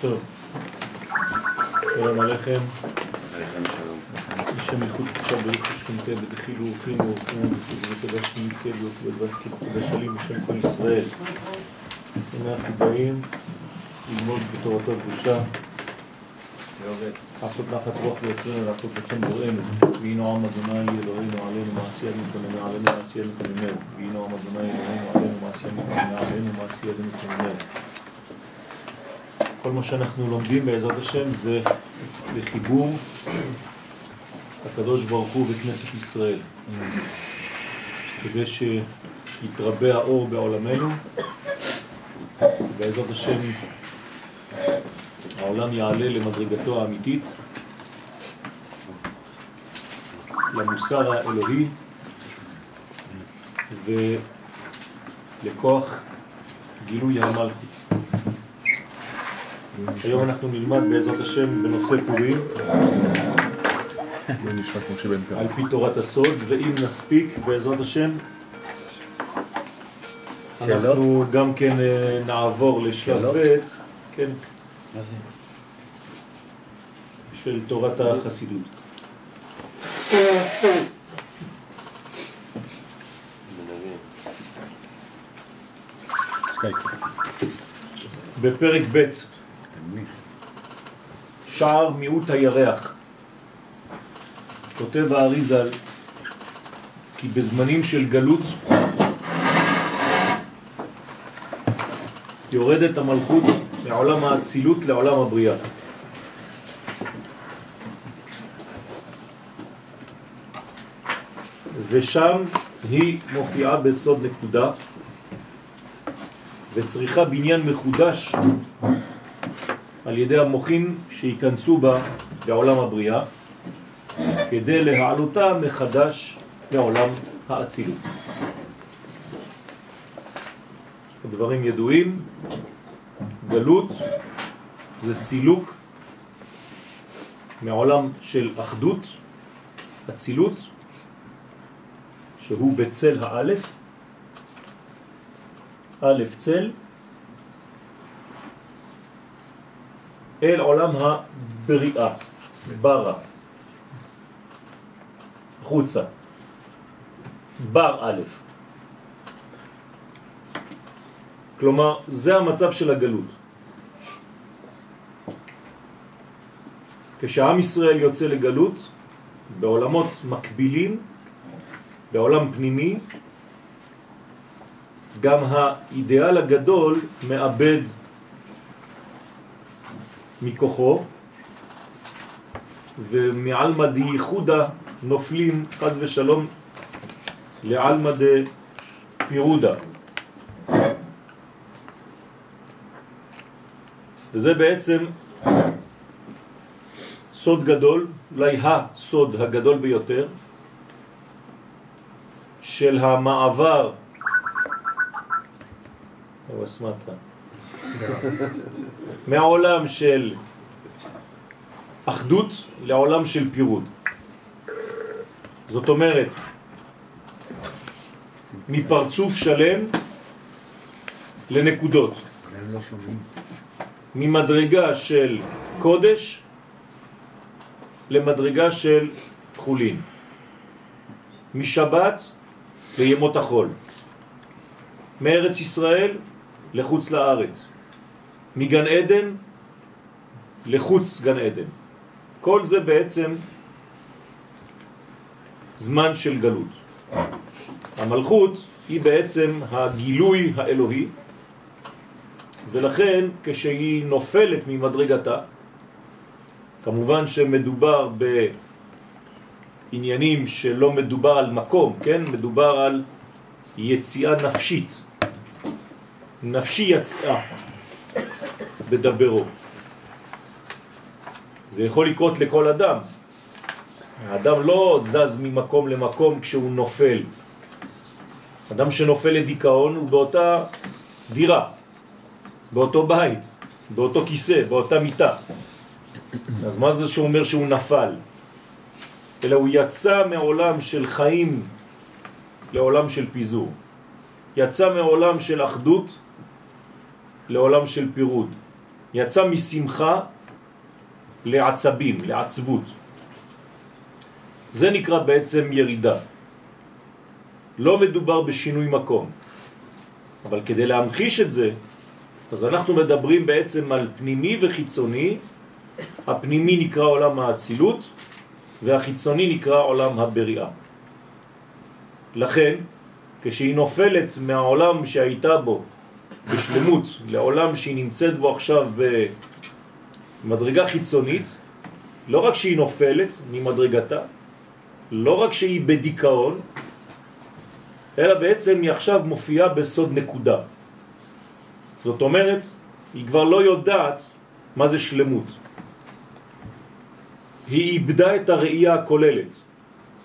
טוב. שלום עליכם. השם ייחוד עכשיו ברוך השכנתה בדחילו ורחימו ורחימו וקדש שמיקל ובדבר קדש עלים בשם כל ישראל. אנחנו באים ללמוד בתורתו הקדושה, לעשות נחת רוח ביוצרנו, לעשות רצון בוראנו. והינו עם אדוני אלוהינו עלינו מעשייה מקוננו עלינו מעשייה מקוננו. והינו עם אדוני אלוהינו עלינו מעשייה מקוננו עלינו מעשייה מקוננו. כל מה שאנחנו לומדים בעזרת השם זה לחיבור הקדוש ברוך הוא בכנסת ישראל, כדי שיתרבה האור בעולמנו, ובעזרת השם העולם יעלה למדרגתו האמיתית, למוסר האלוהי ולכוח גילוי המלכות. היום אנחנו נלמד בעזרת השם בנושא פורים. על פי תורת הסוד, ואם נספיק בעזרת השם אנחנו גם כן אה, נעבור לשלב ב', כן, של תורת החסידות. בפרק ב' שער מיעוט הירח. כותב האריזל כי בזמנים של גלות יורדת המלכות מעולם האצילות לעולם הבריאה. ושם היא מופיעה בסוד נקודה וצריכה בניין מחודש על ידי המוחים שיכנסו בה לעולם הבריאה כדי להעלותה מחדש לעולם האצילות. הדברים ידועים, גלות זה סילוק מעולם של אחדות, אצילות, שהוא בצל האלף, א' צל, אל עולם הבריאה, ברה, חוצה, בר א'. כלומר, זה המצב של הגלות. כשעם ישראל יוצא לגלות, בעולמות מקבילים, בעולם פנימי, גם האידאל הגדול מאבד מכוחו, ומעלמא דייחודה נופלים חז ושלום לעלמא דפירודה. וזה בעצם סוד גדול, אולי הסוד הגדול ביותר, של המעבר, מהעולם של אחדות לעולם של פירוד. זאת אומרת, מפרצוף שלם לנקודות. ממדרגה של קודש למדרגה של חולין. משבת לימות החול. מארץ ישראל לחוץ לארץ. מגן עדן לחוץ גן עדן. כל זה בעצם זמן של גלות. המלכות היא בעצם הגילוי האלוהי, ולכן כשהיא נופלת ממדרגתה, כמובן שמדובר בעניינים שלא מדובר על מקום, כן? מדובר על יציאה נפשית. נפשי יצאה בדברו. זה יכול לקרות לכל אדם. האדם לא זז ממקום למקום כשהוא נופל. אדם שנופל לדיכאון הוא באותה דירה, באותו בית, באותו כיסא, באותה מיטה. אז מה זה שאומר שהוא נפל? אלא הוא יצא מעולם של חיים לעולם של פיזור. יצא מעולם של אחדות לעולם של פירוד. יצא משמחה לעצבים, לעצבות. זה נקרא בעצם ירידה. לא מדובר בשינוי מקום. אבל כדי להמחיש את זה, אז אנחנו מדברים בעצם על פנימי וחיצוני. הפנימי נקרא עולם האצילות, והחיצוני נקרא עולם הבריאה. לכן, כשהיא נופלת מהעולם שהייתה בו בשלמות לעולם שהיא נמצאת בו עכשיו במדרגה חיצונית, לא רק שהיא נופלת ממדרגתה, לא רק שהיא בדיכאון, אלא בעצם היא עכשיו מופיעה בסוד נקודה. זאת אומרת, היא כבר לא יודעת מה זה שלמות. היא איבדה את הראייה הכוללת,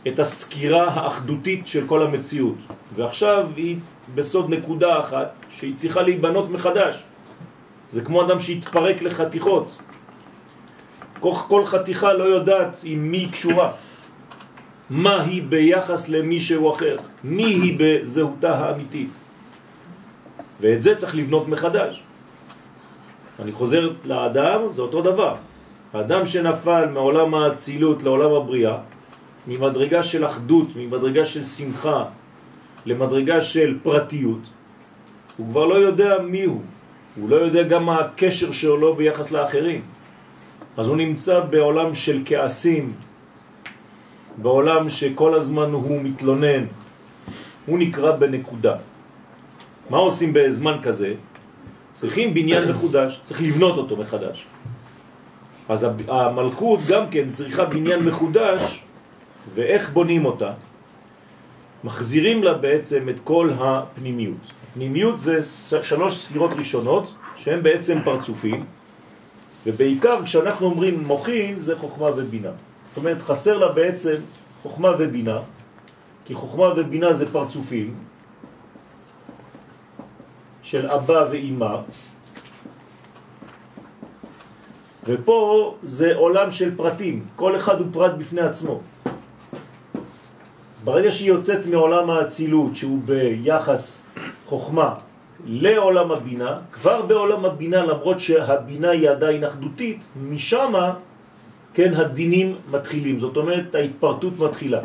את הסקירה האחדותית של כל המציאות, ועכשיו היא בסוד נקודה אחת שהיא צריכה להיבנות מחדש. זה כמו אדם שהתפרק לחתיכות. כל חתיכה לא יודעת עם מי קשורה. מה היא ביחס למישהו אחר, מי היא בזהותה האמיתית. ואת זה צריך לבנות מחדש. אני חוזר לאדם, זה אותו דבר. האדם שנפל מעולם האצילות לעולם הבריאה, ממדרגה של אחדות, ממדרגה של שמחה, למדרגה של פרטיות, הוא כבר לא יודע מי הוא, הוא לא יודע גם מה הקשר שלו ביחס לאחרים. אז הוא נמצא בעולם של כעסים, בעולם שכל הזמן הוא מתלונן, הוא נקרא בנקודה. מה עושים בזמן כזה? צריכים בניין מחודש, צריך לבנות אותו מחדש. אז המלכות גם כן צריכה בניין מחודש, ואיך בונים אותה? מחזירים לה בעצם את כל הפנימיות. פנימיות זה שלוש ספירות ראשונות, שהן בעצם פרצופים, ובעיקר כשאנחנו אומרים מוחים זה חוכמה ובינה. זאת אומרת, חסר לה בעצם חוכמה ובינה, כי חוכמה ובינה זה פרצופים של אבא ואימא, ופה זה עולם של פרטים, כל אחד הוא פרט בפני עצמו. אז ברגע שהיא יוצאת מעולם האצילות, שהוא ביחס חוכמה, לעולם הבינה, כבר בעולם הבינה, למרות שהבינה היא עדיין אחדותית, משם כן, הדינים מתחילים, זאת אומרת ההתפרטות מתחילה.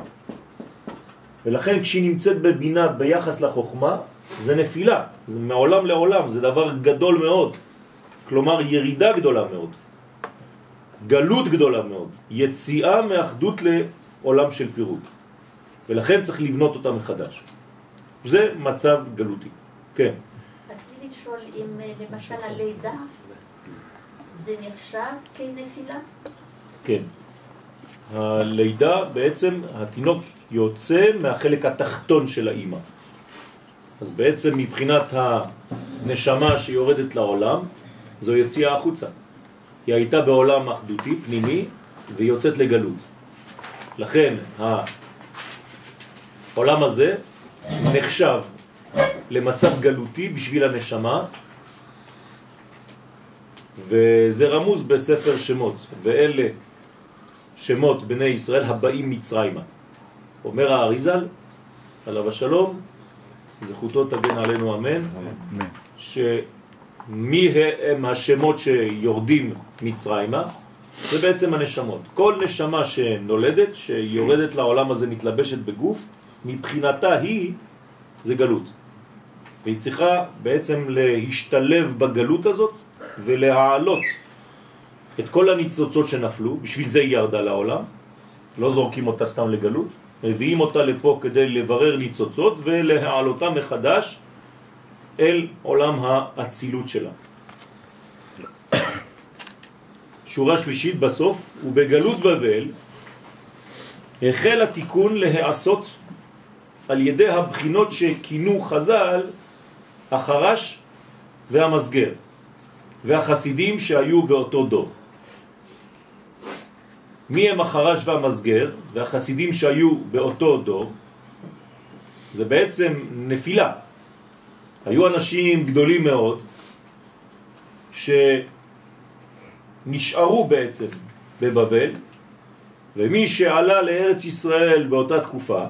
ולכן כשהיא נמצאת בבינה ביחס לחוכמה, זה נפילה, זה מעולם לעולם, זה דבר גדול מאוד. כלומר ירידה גדולה מאוד, גלות גדולה מאוד, יציאה מאחדות לעולם של פירוד. ולכן צריך לבנות אותה מחדש. זה מצב גלותי. כן. רציתי לשאול אם אה, למשל הלידה זה נחשב כנפילה? כן. הלידה בעצם, התינוק יוצא מהחלק התחתון של האימא. אז בעצם מבחינת הנשמה שיורדת לעולם, זו יציאה החוצה. היא הייתה בעולם אחדותי, פנימי, והיא יוצאת לגלות. לכן העולם הזה נחשב למצב גלותי בשביל הנשמה, וזה רמוז בספר שמות, ואלה שמות בני ישראל הבאים מצרימה. אומר האריזל, עליו השלום, זכותו תגן עלינו אמן, שמי הם השמות שיורדים מצרימה? זה בעצם הנשמות. כל נשמה שנולדת, שיורדת לעולם הזה, מתלבשת בגוף, מבחינתה היא, זה גלות. והיא צריכה בעצם להשתלב בגלות הזאת ולהעלות את כל הניצוצות שנפלו, בשביל זה היא ירדה לעולם, לא זורקים אותה סתם לגלות, מביאים אותה לפה כדי לברר ניצוצות ולהעלותה מחדש אל עולם האצילות שלה. שורה שלישית בסוף, ובגלות בבל החל התיקון להיעשות על ידי הבחינות שכינו חז"ל החרש והמסגר והחסידים שהיו באותו דור. מי הם החרש והמסגר והחסידים שהיו באותו דור? זה בעצם נפילה. היו אנשים גדולים מאוד שנשארו בעצם בבבל, ומי שעלה לארץ ישראל באותה תקופה,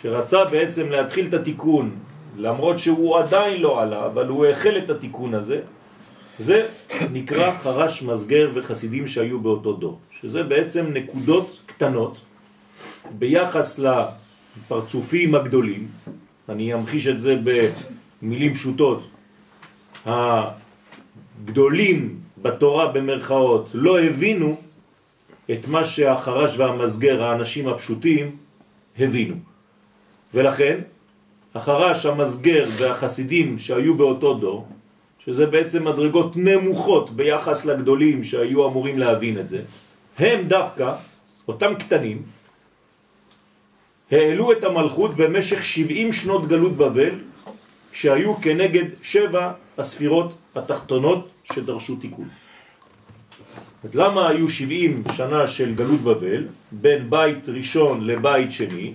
שרצה בעצם להתחיל את התיקון, למרות שהוא עדיין לא עלה, אבל הוא החל את התיקון הזה, זה נקרא חרש מסגר וחסידים שהיו באותו דור, שזה בעצם נקודות קטנות ביחס לפרצופים הגדולים, אני אמחיש את זה במילים פשוטות, הגדולים בתורה במרכאות לא הבינו את מה שהחרש והמסגר, האנשים הפשוטים, הבינו. ולכן, החרש, המסגר והחסידים שהיו באותו דור, שזה בעצם מדרגות נמוכות ביחס לגדולים שהיו אמורים להבין את זה, הם דווקא, אותם קטנים, העלו את המלכות במשך 70 שנות גלות בבל, שהיו כנגד שבע הספירות התחתונות שדרשו תיקון. למה היו 70 שנה של גלות בבל, בין בית ראשון לבית שני,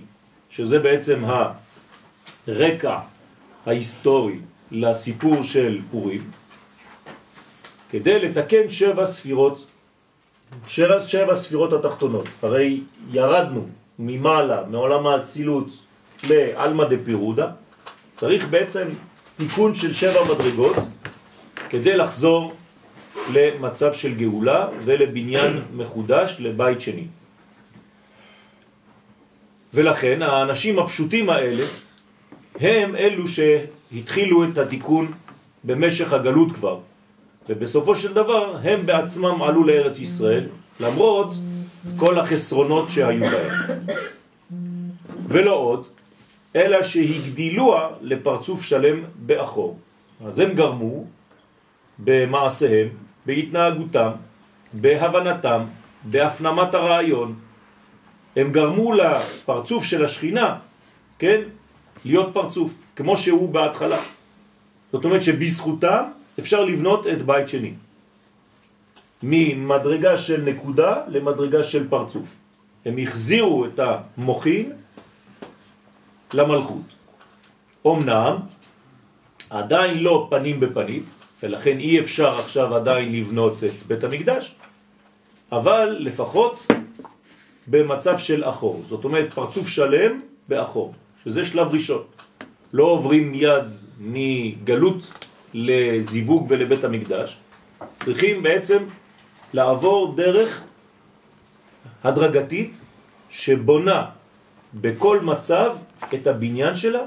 שזה בעצם הרקע ההיסטורי לסיפור של פורים, כדי לתקן שבע ספירות, שבע, שבע ספירות התחתונות. הרי ירדנו ממעלה, מעולם האצילות לאלמא דפירודה, צריך בעצם תיקון של שבע מדרגות כדי לחזור למצב של גאולה ולבניין מחודש לבית שני. ולכן האנשים הפשוטים האלה הם אלו שהתחילו את התיקון במשך הגלות כבר, ובסופו של דבר הם בעצמם עלו לארץ ישראל, למרות כל החסרונות שהיו בהם. ולא עוד, אלא שהגדילוה לפרצוף שלם באחור. אז הם גרמו במעשיהם, בהתנהגותם, בהבנתם, בהפנמת הרעיון. הם גרמו לפרצוף של השכינה, כן, להיות פרצוף, כמו שהוא בהתחלה. זאת אומרת שבזכותם אפשר לבנות את בית שני. ממדרגה של נקודה למדרגה של פרצוף. הם החזירו את המוחין למלכות. אמנם, עדיין לא פנים בפנים, ולכן אי אפשר עכשיו עדיין לבנות את בית המקדש, אבל לפחות במצב של אחור. זאת אומרת, פרצוף שלם באחור, שזה שלב ראשון. לא עוברים מיד מגלות לזיווג ולבית המקדש, צריכים בעצם לעבור דרך הדרגתית שבונה בכל מצב את הבניין שלה,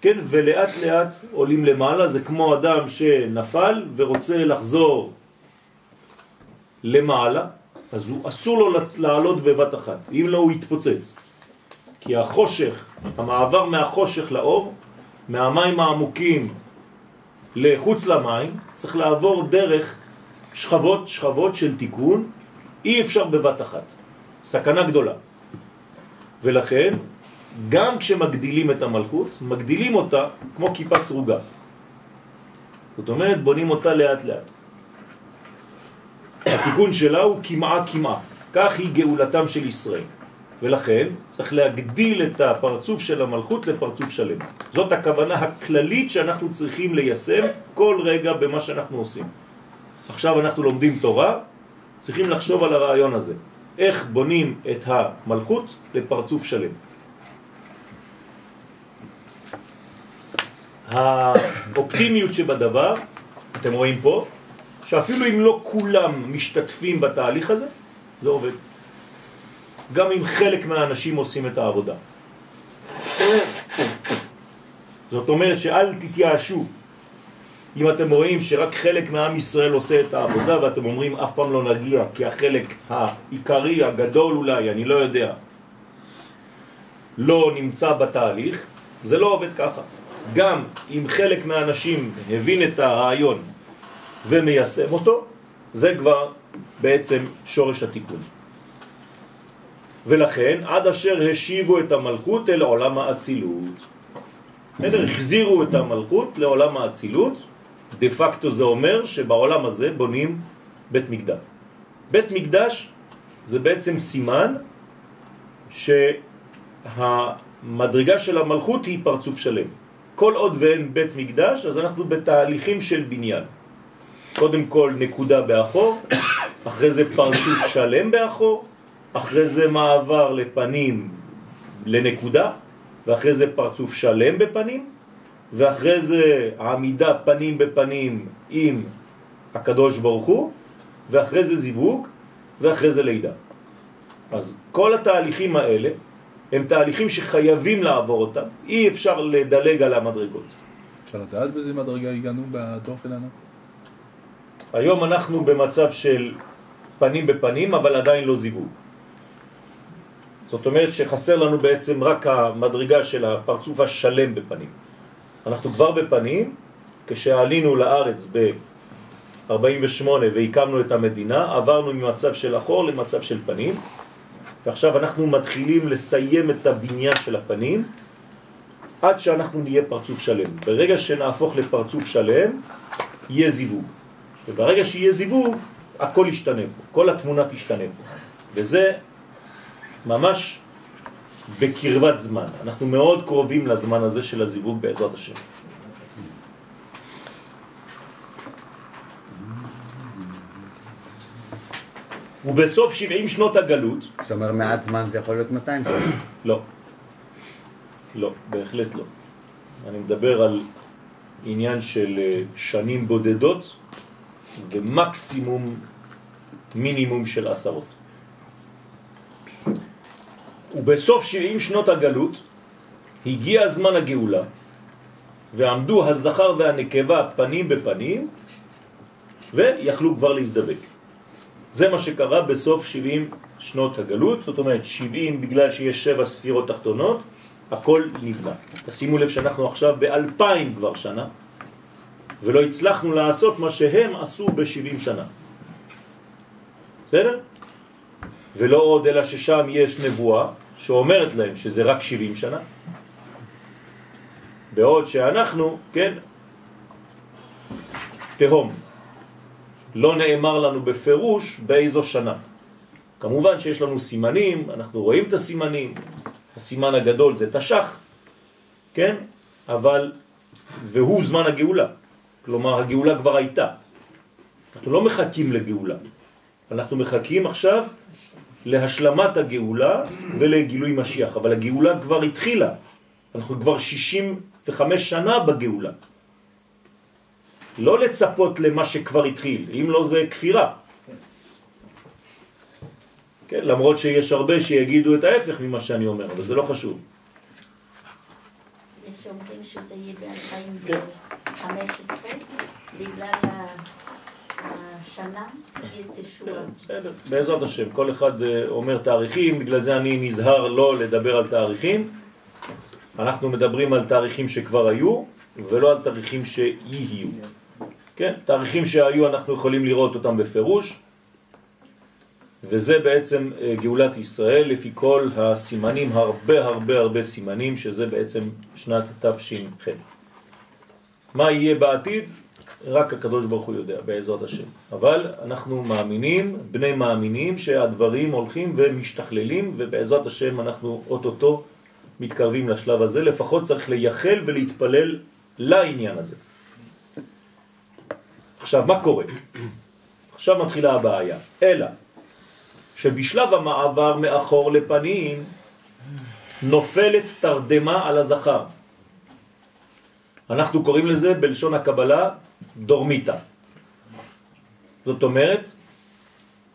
כן, ולאט לאט עולים למעלה, זה כמו אדם שנפל ורוצה לחזור למעלה, אז הוא אסור לו לעלות בבת אחת, אם לא הוא יתפוצץ. כי החושך, המעבר מהחושך לאור, מהמים העמוקים לחוץ למים, צריך לעבור דרך שכבות שכבות של תיקון, אי אפשר בבת אחת. סכנה גדולה. ולכן, גם כשמגדילים את המלכות, מגדילים אותה כמו כיפה סרוגה. זאת אומרת, בונים אותה לאט לאט. התיקון שלה הוא כמעה כמעה. כך היא גאולתם של ישראל. ולכן צריך להגדיל את הפרצוף של המלכות לפרצוף שלם. זאת הכוונה הכללית שאנחנו צריכים ליישם כל רגע במה שאנחנו עושים. עכשיו אנחנו לומדים תורה, צריכים לחשוב על הרעיון הזה. איך בונים את המלכות לפרצוף שלם. האופטימיות שבדבר, אתם רואים פה, שאפילו אם לא כולם משתתפים בתהליך הזה, זה עובד. גם אם חלק מהאנשים עושים את העבודה. זאת אומרת שאל תתייאשו אם אתם רואים שרק חלק מעם ישראל עושה את העבודה ואתם אומרים אף פעם לא נגיע כי החלק העיקרי, הגדול אולי, אני לא יודע, לא נמצא בתהליך, זה לא עובד ככה. גם אם חלק מהאנשים הבין את הרעיון ומיישם אותו, זה כבר בעצם שורש התיקון. ולכן עד אשר השיבו את המלכות אל עולם האצילות. בסדר? החזירו את המלכות לעולם האצילות, דה פקטו זה אומר שבעולם הזה בונים בית מקדש. בית מקדש זה בעצם סימן שהמדרגה של המלכות היא פרצוף שלם. כל עוד ואין בית מקדש, אז אנחנו בתהליכים של בניין. קודם כל נקודה באחור, אחרי זה פרצוף שלם באחור, אחרי זה מעבר לפנים לנקודה, ואחרי זה פרצוף שלם בפנים, ואחרי זה העמידה פנים בפנים עם הקדוש ברוך הוא, ואחרי זה זיווג, ואחרי זה לידה. אז כל התהליכים האלה הם תהליכים שחייבים לעבור אותם, אי אפשר לדלג על המדרגות. אפשר לדעת באיזה מדרגה הגענו בדור שלנו? היום אנחנו במצב של פנים בפנים, אבל עדיין לא זיווג. זאת אומרת שחסר לנו בעצם רק המדרגה של הפרצוף השלם בפנים. אנחנו כבר בפנים, כשעלינו לארץ ב-48 והקמנו את המדינה, עברנו ממצב של אחור למצב של פנים, ועכשיו אנחנו מתחילים לסיים את הבניין של הפנים, עד שאנחנו נהיה פרצוף שלם. ברגע שנהפוך לפרצוף שלם, יהיה זיווג. וברגע שיהיה זיווג, הכל ישתנה פה, כל התמונה תשתנה פה. וזה ממש בקרבת זמן. אנחנו מאוד קרובים לזמן הזה של הזיווג בעזרת השם. ובסוף 70 שנות הגלות... זאת אומרת מעט זמן זה יכול להיות 200 שנה. לא. לא, בהחלט לא. אני מדבר על עניין של אה, שנים בודדות ומקסימום מינימום של עשרות. ובסוף 70 שנות הגלות הגיע זמן הגאולה ועמדו הזכר והנקבה פנים בפנים ויכלו כבר להזדבק. זה מה שקרה בסוף 70 שנות הגלות, זאת אומרת 70 בגלל שיש שבע ספירות תחתונות, הכל נבנה. תשימו לב שאנחנו עכשיו באלפיים כבר שנה, ולא הצלחנו לעשות מה שהם עשו ב-70 שנה. בסדר? ולא עוד אלא ששם יש נבואה שאומרת להם שזה רק 70 שנה, בעוד שאנחנו, כן, תהום. לא נאמר לנו בפירוש באיזו שנה. כמובן שיש לנו סימנים, אנחנו רואים את הסימנים, הסימן הגדול זה תשך, כן? אבל, והוא זמן הגאולה. כלומר, הגאולה כבר הייתה. אנחנו לא מחכים לגאולה. אנחנו מחכים עכשיו להשלמת הגאולה ולגילוי משיח, אבל הגאולה כבר התחילה. אנחנו כבר 65 שנה בגאולה. לא לצפות למה שכבר התחיל, אם לא זה כפירה. כן, למרות שיש הרבה שיגידו את ההפך ממה שאני אומר, אבל זה לא חשוב. יש שאומרים שזה יהיה ב-2015, בגלל השנה תהיה תשועה. בסדר, בעזרת השם, כל אחד אה, אומר תאריכים, בגלל זה אני נזהר לא לדבר על תאריכים. אנחנו מדברים על תאריכים שכבר היו, ולא על תאריכים שיהיו. כן, תאריכים שהיו אנחנו יכולים לראות אותם בפירוש, וזה בעצם אה, גאולת ישראל לפי כל הסימנים, הרבה הרבה הרבה סימנים, שזה בעצם שנת תש"ח. מה יהיה בעתיד? רק הקדוש ברוך הוא יודע, בעזרת השם. אבל אנחנו מאמינים, בני מאמינים, שהדברים הולכים ומשתכללים, ובעזרת השם אנחנו אוטוטו מתקרבים לשלב הזה. לפחות צריך לייחל ולהתפלל לעניין הזה. עכשיו, מה קורה? עכשיו מתחילה הבעיה. אלא שבשלב המעבר מאחור לפנים נופלת תרדמה על הזכר. אנחנו קוראים לזה בלשון הקבלה דורמיטה. זאת אומרת,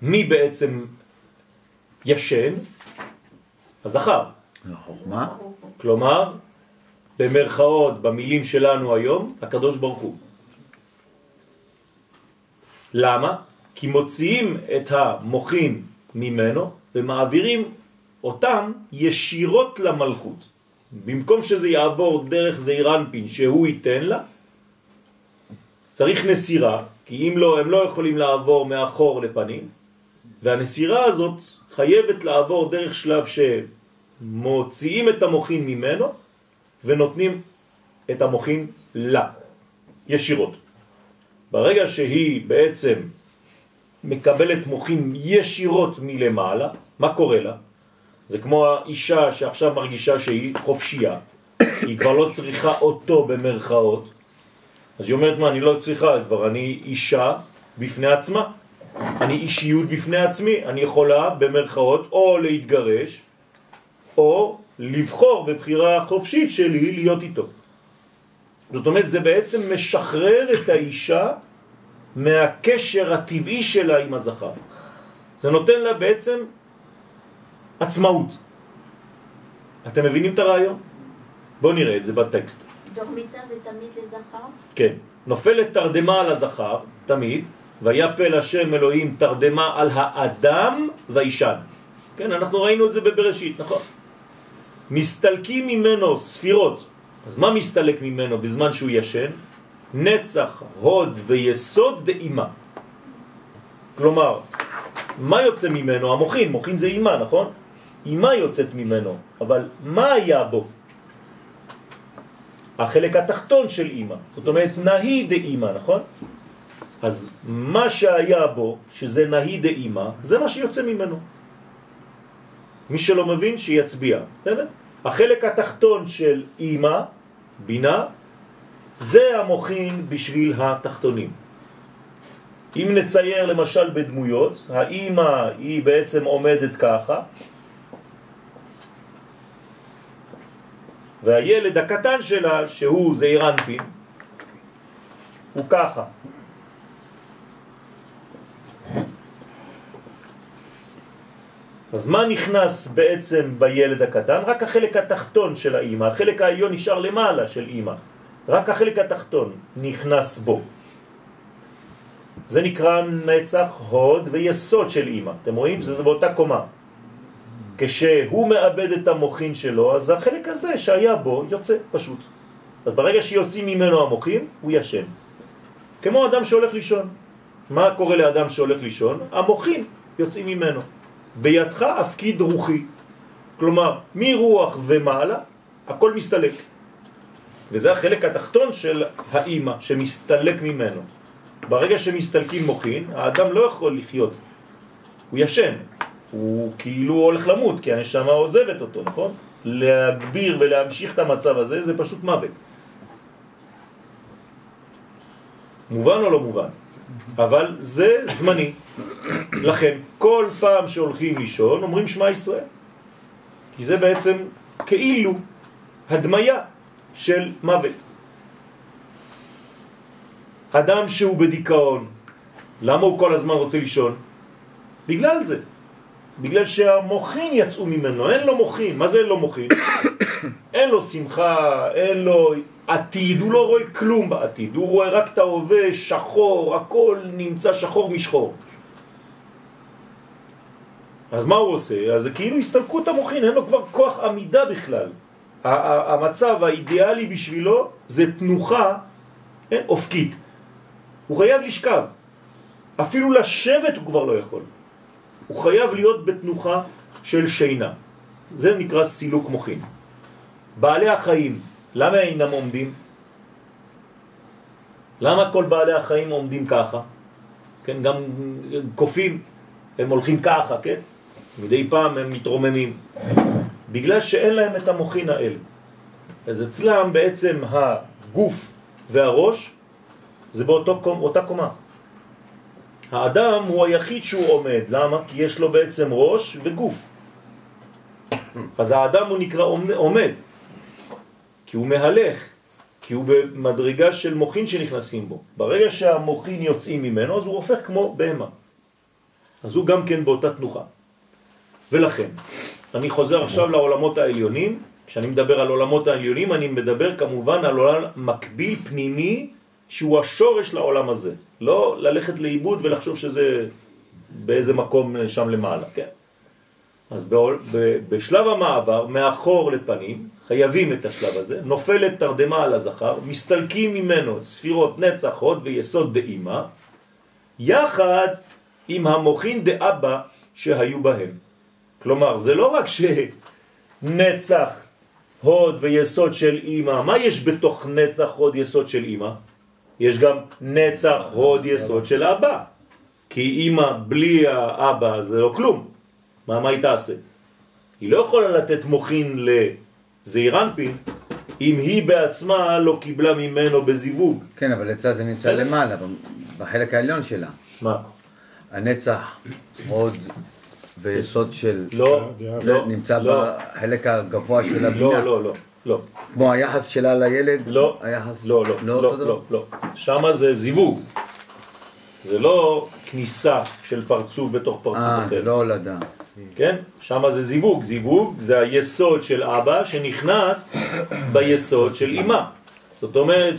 מי בעצם ישן? הזכר. החוכמה? כלומר, במרכאות, במילים שלנו היום, הקדוש ברוך הוא. למה? כי מוציאים את המוחים ממנו ומעבירים אותם ישירות למלכות. במקום שזה יעבור דרך זעירנפין שהוא ייתן לה, צריך נסירה, כי אם לא, הם לא יכולים לעבור מאחור לפנים, והנסירה הזאת חייבת לעבור דרך שלב שמוציאים את המוחים ממנו ונותנים את המוחים לה, ישירות. ברגע שהיא בעצם מקבלת מוחים ישירות מלמעלה, מה קורה לה? זה כמו האישה שעכשיו מרגישה שהיא חופשייה, היא כבר לא צריכה אותו במרכאות, אז היא אומרת מה, אני לא צריכה, כבר אני אישה בפני עצמה, אני אישיות בפני עצמי, אני יכולה במרכאות או להתגרש, או לבחור בבחירה חופשית שלי להיות איתו. זאת אומרת, זה בעצם משחרר את האישה מהקשר הטבעי שלה עם הזכר. זה נותן לה בעצם עצמאות. אתם מבינים את הרעיון? בואו נראה את זה בטקסט. דורמיתה זה תמיד לזכר? כן. נופלת תרדמה על הזכר, תמיד, ויפל השם אלוהים תרדמה על האדם וישן. כן, אנחנו ראינו את זה בבראשית, נכון? מסתלקים ממנו ספירות. אז מה מסתלק ממנו בזמן שהוא ישן? נצח, הוד ויסוד דאימה. כלומר, מה יוצא ממנו? המוחין, מוחין זה אימה, נכון? אימה יוצאת ממנו, אבל מה היה בו? החלק התחתון של אימא, זאת אומרת נהי דאימא, נכון? אז מה שהיה בו, שזה נהי דאימא, זה מה שיוצא ממנו. מי שלא מבין, שיצביע. בסדר? החלק התחתון של אימא, בינה, זה המוכין בשביל התחתונים. אם נצייר למשל בדמויות, האימא היא בעצם עומדת ככה, והילד הקטן שלה, שהוא זעיר אנפין, הוא ככה. אז מה נכנס בעצם בילד הקטן? רק החלק התחתון של האימא, החלק העליון נשאר למעלה של אימא, רק החלק התחתון נכנס בו. זה נקרא נצח, הוד ויסוד של אימא. אתם רואים שזה באותה קומה. כשהוא מאבד את המוחין שלו, אז החלק הזה שהיה בו יוצא פשוט. אז ברגע שיוצאים ממנו המוחין, הוא ישן. כמו אדם שהולך לישון. מה קורה לאדם שהולך לישון? המוחין יוצאים ממנו. בידך הפקיד רוחי. כלומר, מרוח ומעלה, הכל מסתלק. וזה החלק התחתון של האימא שמסתלק ממנו. ברגע שמסתלקים מוחין, האדם לא יכול לחיות. הוא ישן. הוא כאילו הולך למות, כי הנשמה עוזבת אותו, נכון? להגביר ולהמשיך את המצב הזה זה פשוט מוות. מובן או לא מובן? אבל זה זמני. לכן, כל פעם שהולכים לישון אומרים שמע ישראל. כי זה בעצם כאילו הדמיה של מוות. אדם שהוא בדיכאון, למה הוא כל הזמן רוצה לישון? בגלל זה. בגלל שהמוחין יצאו ממנו, אין לו מוחין. מה זה אין לו מוחין? אין לו שמחה, אין לו עתיד, הוא לא רואה כלום בעתיד, הוא רואה רק את ההווה שחור, הכל נמצא שחור משחור. אז מה הוא עושה? אז זה כאילו הסתלקות המוחין, אין לו כבר כוח עמידה בכלל. המצב האידיאלי בשבילו זה תנוחה אין, אופקית. הוא חייב לשכב. אפילו לשבת הוא כבר לא יכול. הוא חייב להיות בתנוחה של שינה. זה נקרא סילוק מוחין. בעלי החיים, למה אינם עומדים? למה כל בעלי החיים עומדים ככה? כן, גם קופים, הם הולכים ככה, כן? מדי פעם הם מתרוממים. בגלל שאין להם את המוחין האלה. אז אצלם בעצם הגוף והראש זה באותה קומה. האדם הוא היחיד שהוא עומד, למה? כי יש לו בעצם ראש וגוף. אז האדם הוא נקרא עומד, כי הוא מהלך, כי הוא במדרגה של מוחין שנכנסים בו. ברגע שהמוחין יוצאים ממנו, אז הוא הופך כמו בהמה. אז הוא גם כן באותה תנוחה. ולכן, אני חוזר עכשיו לעולמות העליונים. כשאני מדבר על עולמות העליונים, אני מדבר כמובן על עולם מקביל פנימי שהוא השורש לעולם הזה. לא ללכת לאיבוד ולחשוב שזה באיזה מקום שם למעלה, כן? אז בשלב המעבר, מאחור לפנים, חייבים את השלב הזה, נופלת תרדמה על הזכר, מסתלקים ממנו ספירות נצח, הוד ויסוד דאימה, יחד עם המוכין דאבא שהיו בהם. כלומר, זה לא רק שנצח, הוד ויסוד של אימא, מה יש בתוך נצח, הוד, יסוד של אימא? יש גם נצח הוד יסוד של אבא. כי אימא בלי האבא זה לא כלום. מה, מה היא תעשה? היא לא יכולה לתת מוכין לזעירנפין אם היא בעצמה לא קיבלה ממנו בזיווג. כן, אבל אצלה זה נמצא למעלה, בחלק העליון שלה. מה? הנצח הוד ויסוד של... לא, לא. נמצא לא. בחלק הגבוה של הבינה. לא, לא, לא. לא. כמו היחס שלה לילד? לא, היחס... לא, לא, לא לא? לא, לא. שמה זה זיווג. זה לא כניסה של פרצוף בתוך פרצוף אה, אחר. זה לא הולדה. כן? שמה זה זיווג. זיווג זה היסוד של אבא שנכנס ביסוד של אמא. זאת אומרת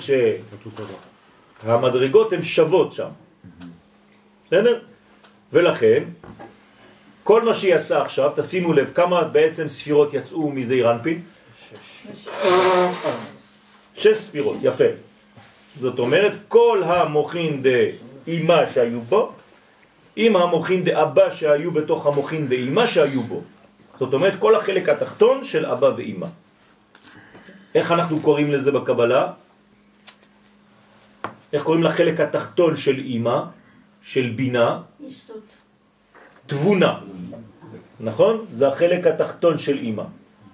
שהמדרגות הן שוות שם. בסדר? ולכן, כל מה שיצא עכשיו, תשימו לב כמה בעצם ספירות יצאו מזעיר אנפין? שש ספירות, יפה. זאת אומרת, כל המוחין דאמא שהיו בו, עם המוחין דאבא שהיו בתוך המוחין דאמא שהיו בו. זאת אומרת, כל החלק התחתון של אבא ואמא. איך אנחנו קוראים לזה בקבלה? איך קוראים לחלק התחתון של אמא, של בינה? ישות. תבונה. נכון? זה החלק התחתון של אמא.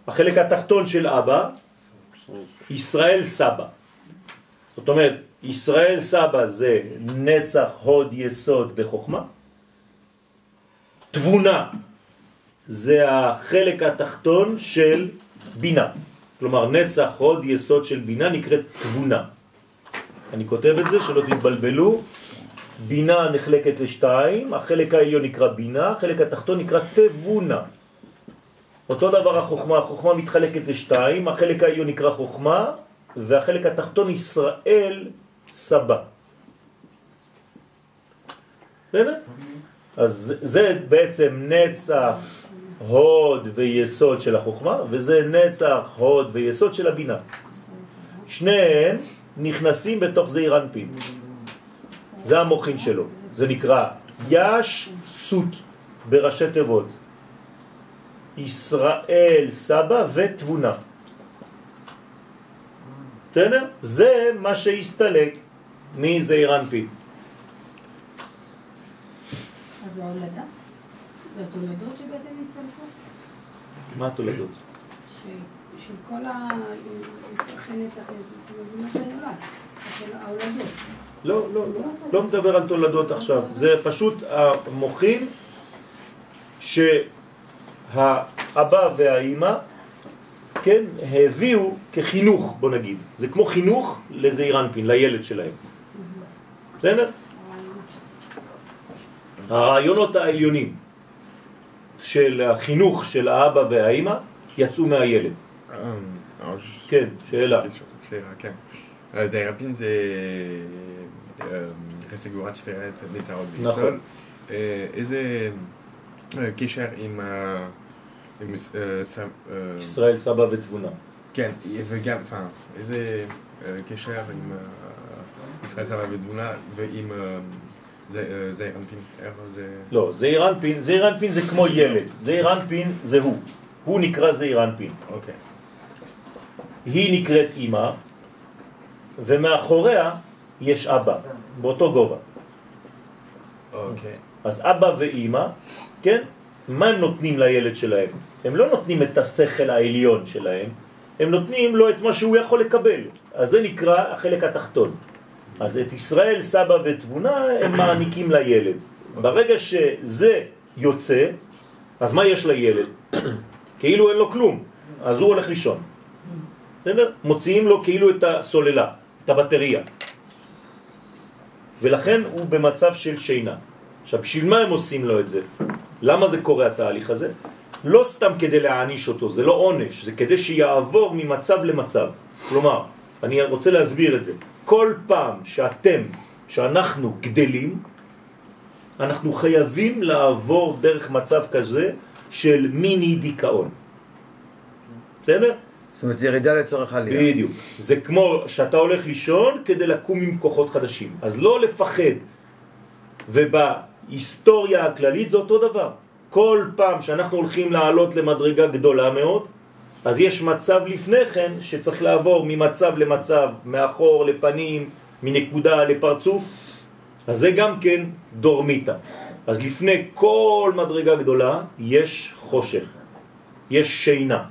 החלק התחתון של אבא, ישראל סבא. זאת אומרת, ישראל סבא זה נצח הוד יסוד בחוכמה. תבונה זה החלק התחתון של בינה. כלומר, נצח הוד יסוד של בינה נקראת תבונה. אני כותב את זה, שלא תתבלבלו. בינה נחלקת לשתיים, החלק העליון נקרא בינה, החלק התחתון נקרא תבונה. אותו דבר החוכמה, החוכמה מתחלקת לשתיים, החלק העליון נקרא חוכמה, והחלק התחתון ישראל סבא. בסדר? אז זה בעצם נצח, הוד ויסוד של החוכמה, וזה נצח, הוד ויסוד של הבינה. שניהם נכנסים בתוך זעיר אנפין. זה המוחין שלו. זה נקרא יש סות בראשי תיבות. ישראל סבא ותבונה. בסדר? זה מה שהסתלק מזעיר אנפין. אז זה הולדה? זה התולדות שבעצם הסתלקו? מה התולדות? ש- של כל אומרת, זה מה שנולד, ההולדות. לא, לא, לא. לא מדבר על תולדות עכשיו. זה פשוט המוחין שהאבא והאימא, כן, הביאו כחינוך, בוא נגיד. זה כמו חינוך לזעיר אנפין, לילד שלהם. בסדר? הרעיונות העליונים של החינוך של האבא והאימא יצאו מהילד. כן, שאלה. כן. זעיר אנפין זה חסגורה תפארת נכון. בישראל. אה, איזה אה, קשר עם... ישראל סבא ותבונה. כן, וגם, enfin, איזה אה, קשר עם אה, ישראל סבא ותבונה ועם אה, אה, זעיר אנפין? לא, זעיר אנפין, זעיר אנפין זה כמו ילד. זעיר אנפין זה הוא. הוא נקרא זעיר אנפין. אוקיי. היא נקראת אימא, ומאחוריה יש אבא, באותו גובה. אוקיי. אז אבא ואימא, כן? מה הם נותנים לילד שלהם? הם לא נותנים את השכל העליון שלהם, הם נותנים לו את מה שהוא יכול לקבל. אז זה נקרא החלק התחתון. אז את ישראל, סבא ותבונה הם מעניקים לילד. ברגע שזה יוצא, אז מה יש לילד? כאילו אין לו כלום, אז הוא הולך לישון. בסדר? מוציאים לו כאילו את הסוללה, את הבטריה. ולכן הוא במצב של שינה. עכשיו, בשביל מה הם עושים לו את זה? למה זה קורה התהליך הזה? לא סתם כדי להעניש אותו, זה לא עונש, זה כדי שיעבור ממצב למצב. כלומר, אני רוצה להסביר את זה. כל פעם שאתם, שאנחנו גדלים, אנחנו חייבים לעבור דרך מצב כזה של מיני דיכאון. בסדר? זאת אומרת, ירידה לצורך עלייה. בדיוק. זה כמו שאתה הולך לישון כדי לקום עם כוחות חדשים. אז לא לפחד. ובהיסטוריה הכללית זה אותו דבר. כל פעם שאנחנו הולכים לעלות למדרגה גדולה מאוד, אז יש מצב לפני כן שצריך לעבור ממצב למצב, מאחור לפנים, מנקודה לפרצוף, אז זה גם כן דורמיטה. אז לפני כל מדרגה גדולה יש חושך, יש שינה.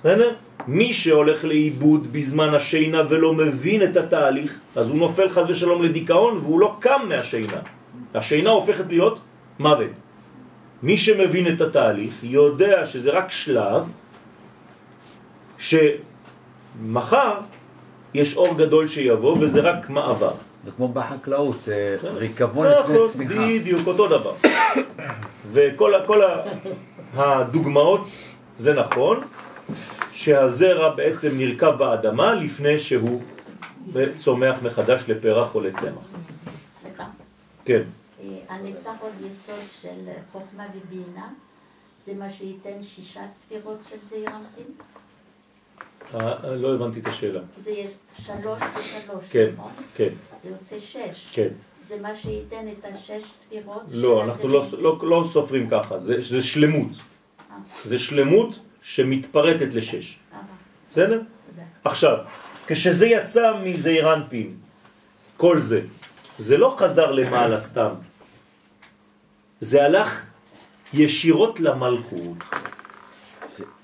בסדר? מי שהולך לאיבוד בזמן השינה ולא מבין את התהליך, אז הוא נופל חז ושלום לדיכאון והוא לא קם מהשינה. השינה הופכת להיות מוות. מי שמבין את התהליך יודע שזה רק שלב מחר יש אור גדול שיבוא וזה רק מעבר. זה כמו בחקלאות, אה, כן. ריקבון לפני נכון, צמיחה. בדיוק, אותו דבר. וכל הדוגמאות, זה נכון, שהזרע בעצם נרקב באדמה לפני שהוא צומח מחדש לפרח או לצמח. כן, אה, הניצחון יסוד של חוכמה ובינה זה מה שייתן שישה ספירות של זעיר אנפין? אה, לא הבנתי את השאלה. זה יש שלוש ושלוש, כן, נכון? כן, זה יוצא שש. כן. זה מה שייתן את השש ספירות לא, אנחנו לא, לא, לא סופרים ככה, זה, זה שלמות. אה. זה שלמות שמתפרטת לשש. אה, בסדר? עכשיו, כשזה יצא מזעיר אנפין, כל זה, זה לא חזר למעלה סתם. זה הלך ישירות למלכות.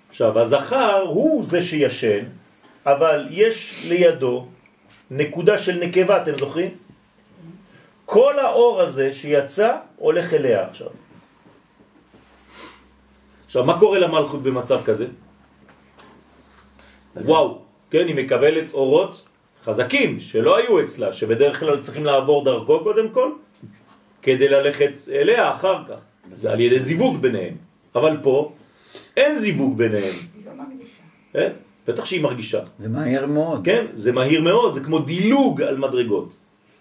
עכשיו, הזכר הוא זה שישן, אבל יש לידו נקודה של נקבה, אתם זוכרים? כל האור הזה שיצא הולך אליה עכשיו. עכשיו, מה קורה למלכות במצב כזה? וואו, כן, היא מקבלת אורות חזקים שלא היו אצלה, שבדרך כלל צריכים לעבור דרכו קודם כל, כדי ללכת אליה אחר כך, על ידי זיווג ביניהם. אבל פה אין זיווג ביניהם, היא לא מרגישה. כן? בטח שהיא מרגישה. זה מהר מאוד. כן, זה מהיר מאוד, זה כמו דילוג על מדרגות.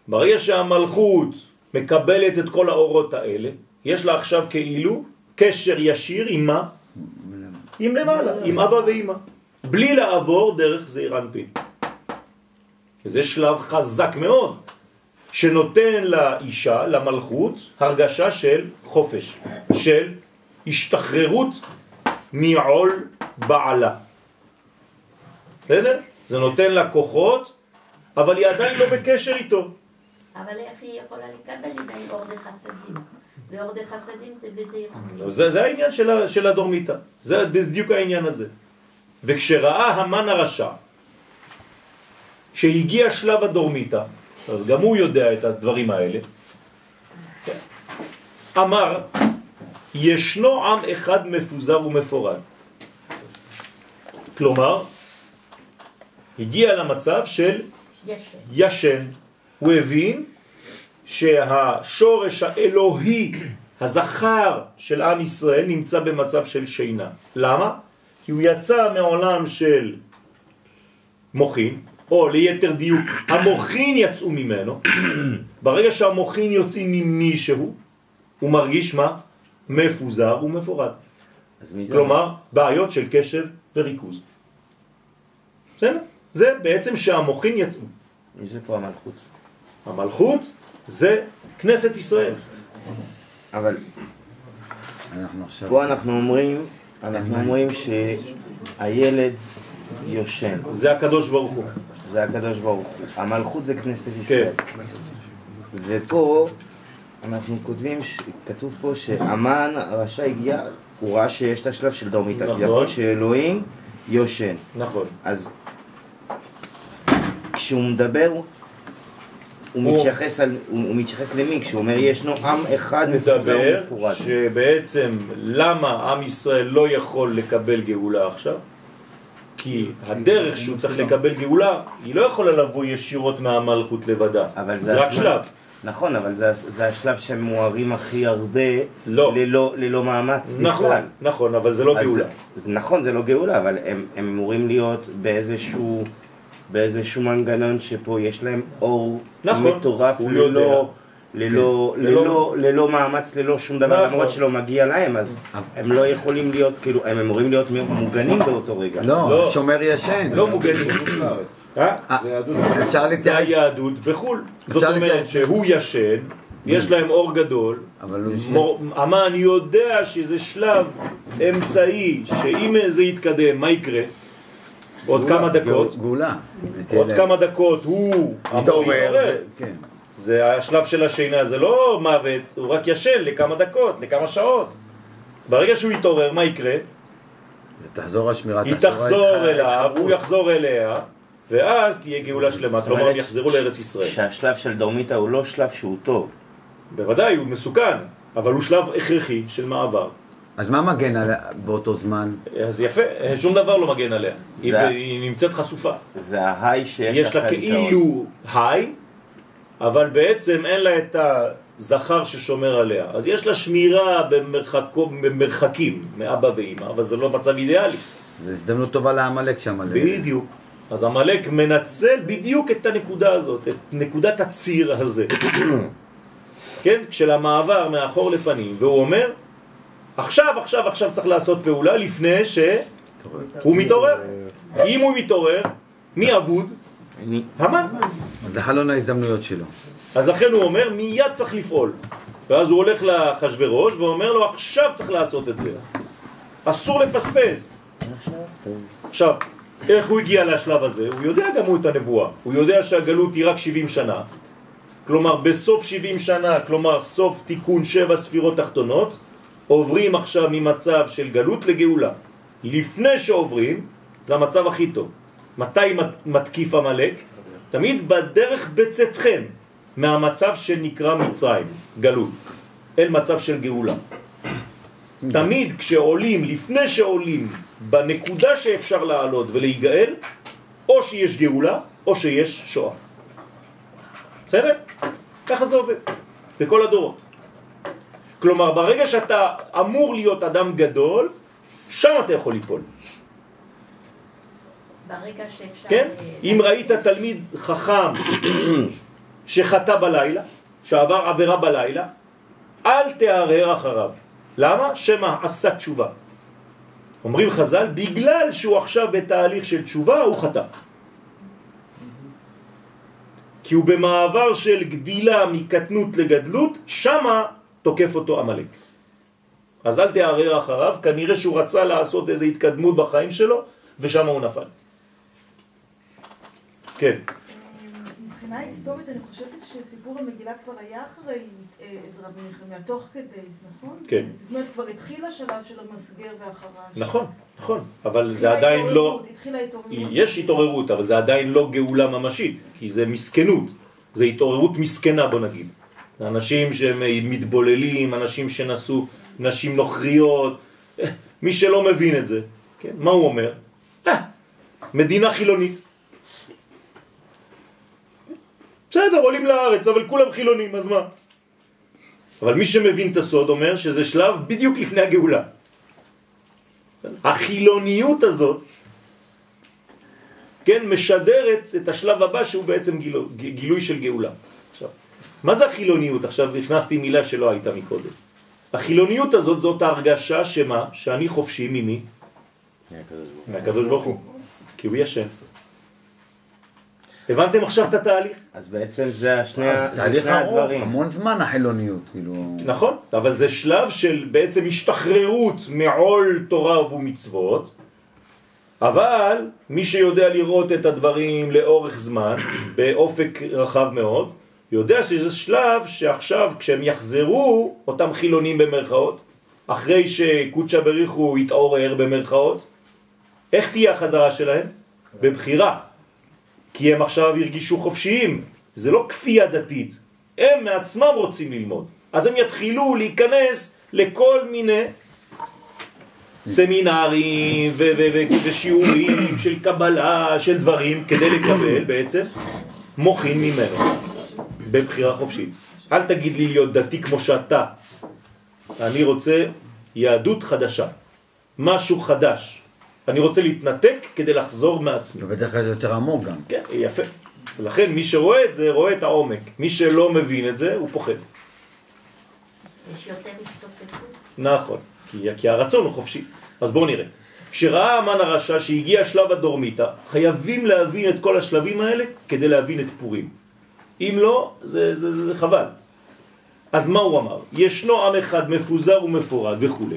ברגע שהמלכות מקבלת את כל האורות האלה, יש לה עכשיו כאילו קשר ישיר עם מה? עם למעלה, עם אבא ואמא. בלי לעבור דרך זעיר אנפין. זה שלב חזק מאוד, שנותן לאישה, למלכות, הרגשה של חופש, של השתחררות מעול בעלה. בסדר? זה נותן לה כוחות, אבל היא עדיין לא בקשר איתו. אבל איך היא יכולה לקבל אם אין אור דחסדים? ואור דחסדים זה בזעיר אנפין. זה, זה העניין של, של הדורמיתא, זה בדיוק העניין הזה. וכשראה המן הרשע, שהגיע שלב הדורמיתא, גם הוא יודע את הדברים האלה, אמר, ישנו עם אחד מפוזר ומפורד. כלומר, הגיע למצב של יש. ישן. הוא הבין שהשורש האלוהי, הזכר של עם ישראל, נמצא במצב של שינה. למה? כי הוא יצא מעולם של מוחין, או ליתר דיוק, המוחין יצאו ממנו. ברגע שהמוחין יוצאים ממישהו, הוא מרגיש מה? מפוזר ומפורד. כלומר, בעיות של קשב וריכוז. בסדר? זה בעצם שהמוחין יצאו. מי זה פה המלכות? המלכות זה כנסת ישראל. אבל אנחנו עכשיו... פה אנחנו אומרים, אנחנו אומרים שהילד יושן, זה הקדוש ברוך הוא. זה הקדוש ברוך הוא. המלכות זה כנסת ישראל. כן. ופה אנחנו כותבים, כתוב פה שהמן הרשע הגיע, הוא ראה שיש את השלב של דורמיתא, נכון. כביכול שאלוהים יושן. נכון. אז כשהוא מדבר, הוא הוא- מתייחס, על, הוא, הוא מתייחס למי? כשהוא אומר ישנו עם אחד מפוזר מדבר ומפורד. שבעצם למה עם ישראל לא יכול לקבל גאולה עכשיו? כי הדרך שהוא צריך לקבל גאולה, היא לא יכולה לבוא ישירות מהמלכות לבדה. אבל זה רק. שלב. נכון, אבל זה, זה השלב שהם מוארים הכי הרבה לא. ללא, ללא מאמץ נכון, בכלל. נכון, אבל זה לא אז- גאולה. אז נכון, זה לא גאולה, אבל הם, הם אמורים להיות באיזשהו, באיזשהו מנגנון שפה יש להם אור נכון, מטורף הוא ללא, יודע. ללא, כן. ללא, ללא- ללא, ללא מאמץ, ללא שום דבר, נכון. למרות שלא מגיע להם, אז הם לא יכולים להיות, כאילו, הם אמורים להיות מוגנים באותו רגע. לא, לא. שומר ישן. לא מוגנים. אה? אפשר זה היהדות בחו"ל. זאת אומרת. שהוא ישן, יש להם אור גדול, אבל המן יודע שזה שלב אמצעי, שאם זה יתקדם, מה יקרה? עוד כמה דקות, גאולה. עוד כמה דקות הוא אמור. להתעורר. זה השלב של השינה, זה לא מוות, הוא רק ישן לכמה דקות, לכמה שעות. ברגע שהוא יתעורר, מה יקרה? זה תחזור השמירת היא. תחזור אליו, הוא יחזור אליה, ואז תהיה גאולה שלמה, כלומר הם יחזרו לארץ ישראל. שהשלב של דורמיתא הוא לא שלב שהוא טוב. בוודאי, הוא מסוכן, אבל הוא שלב הכרחי של מעבר. אז מה מגן עליה באותו זמן? אז יפה, שום דבר לא מגן עליה. היא, נמצאת חשופה. זה ההיי שיש יש לה. כאילו היי, אבל בעצם אין לה את הזכר ששומר עליה. אז יש לה שמירה במרחקו, במרחקים מאבא ואמא, אבל זה לא מצב אידיאלי. זו הזדמנות טובה לעמלק שם. בדיוק. אז המלאק מנצל בדיוק את הנקודה הזאת, את נקודת הציר הזה. כן? של המעבר מאחור לפנים. והוא אומר, עכשיו, עכשיו, עכשיו צריך לעשות פעולה לפני שהוא מתעורר. אם הוא מתעורר, מי אבוד? אני- המן. זה חלון ההזדמנויות שלו. אז לכן הוא אומר, מיד צריך לפעול. ואז הוא הולך לאחשוורוש ואומר לו, עכשיו צריך לעשות את זה. אסור לפספס. עכשיו, איך הוא הגיע לשלב הזה? הוא יודע גם הוא את הנבואה. הוא יודע שהגלות היא רק 70 שנה. כלומר, בסוף 70 שנה, כלומר, סוף תיקון שבע ספירות תחתונות, עוברים עכשיו ממצב של גלות לגאולה. לפני שעוברים, זה המצב הכי טוב. מתי מת- מתקיף המלאק? תמיד בדרך בצאתכם מהמצב שנקרא מצרים, גלות, אל מצב של גאולה. תמיד כשעולים, לפני שעולים, בנקודה שאפשר לעלות ולהיגאל, או שיש גאולה, או שיש שואה. בסדר? ככה זה עובד, בכל הדורות. כלומר, ברגע שאתה אמור להיות אדם גדול, שם אתה יכול ליפול. ברגע שאפשר... כן? אה, אם ראית תלמיד חכם שחטא בלילה, שעבר עבירה בלילה, אל תערער אחריו. למה? שמא עשה תשובה. אומרים חז"ל, בגלל שהוא עכשיו בתהליך של תשובה, הוא חטא. כי הוא במעבר של גדילה מקטנות לגדלות, שמה תוקף אותו המלאק. אז אל תערער אחריו, כנראה שהוא רצה לעשות איזו התקדמות בחיים שלו, ושם הוא נפל. כן. מבחינה היסטורית אני חושבת שסיפור המגילה כבר היה אחרי אה, עזרא ונחמיה, תוך כדי, נכון? כן. זאת אומרת, כבר התחיל השלב של המסגר והחרש. נכון, נכון, אבל זה עדיין לא... התחילה ההתעוררות. יש התעוררות, אבל זה עדיין לא גאולה ממשית, כי זה מסכנות, זה התעוררות מסכנה בוא נגיד. אנשים שהם מתבוללים, אנשים שנסו נשים נוכריות, אה, מי שלא מבין את זה, כן? מה הוא אומר? אה, מדינה חילונית. בסדר, עולים לארץ, אבל כולם חילונים, אז מה? אבל מי שמבין את הסוד אומר שזה שלב בדיוק לפני הגאולה. החילוניות הזאת, כן, משדרת את השלב הבא שהוא בעצם גילו, גילוי של גאולה. עכשיו, מה זה החילוניות? עכשיו הכנסתי מילה שלא הייתה מקודם. החילוניות הזאת זאת ההרגשה שמה? שאני חופשי ממי? מהקדוש ברוך הוא. כי הוא ישן. הבנתם עכשיו את התהליך? אז בעצם זה השני זה שני הדברים. המון זמן החילוניות, כאילו... נכון, אבל זה שלב של בעצם השתחררות מעול תורה ומצוות, אבל מי שיודע לראות את הדברים לאורך זמן, באופק רחב מאוד, יודע שזה שלב שעכשיו כשהם יחזרו, אותם חילונים במרכאות, אחרי שקודשא בריחו יתעורר במרכאות, איך תהיה החזרה שלהם? בבחירה. כי הם עכשיו הרגישו חופשיים, זה לא כפייה דתית, הם מעצמם רוצים ללמוד. אז הם יתחילו להיכנס לכל מיני סמינרים ושיעורים של קבלה, של דברים, כדי לקבל בעצם מוכין ממנו בבחירה חופשית. אל תגיד לי להיות דתי כמו שאתה. אני רוצה יהדות חדשה, משהו חדש. אני רוצה להתנתק כדי לחזור מעצמי. ובדרך כלל זה יותר עמוק גם. כן, יפה. ולכן מי שרואה את זה, רואה את העומק. מי שלא מבין את זה, הוא פוחד. יש יותר השתופפות. נכון, כי, כי הרצון הוא חופשי. אז בואו נראה. כשראה המן הרשע שהגיע שלב הדורמיתא, חייבים להבין את כל השלבים האלה כדי להבין את פורים. אם לא, זה, זה, זה, זה חבל. אז מה הוא אמר? ישנו עם אחד מפוזר ומפורד וכו'.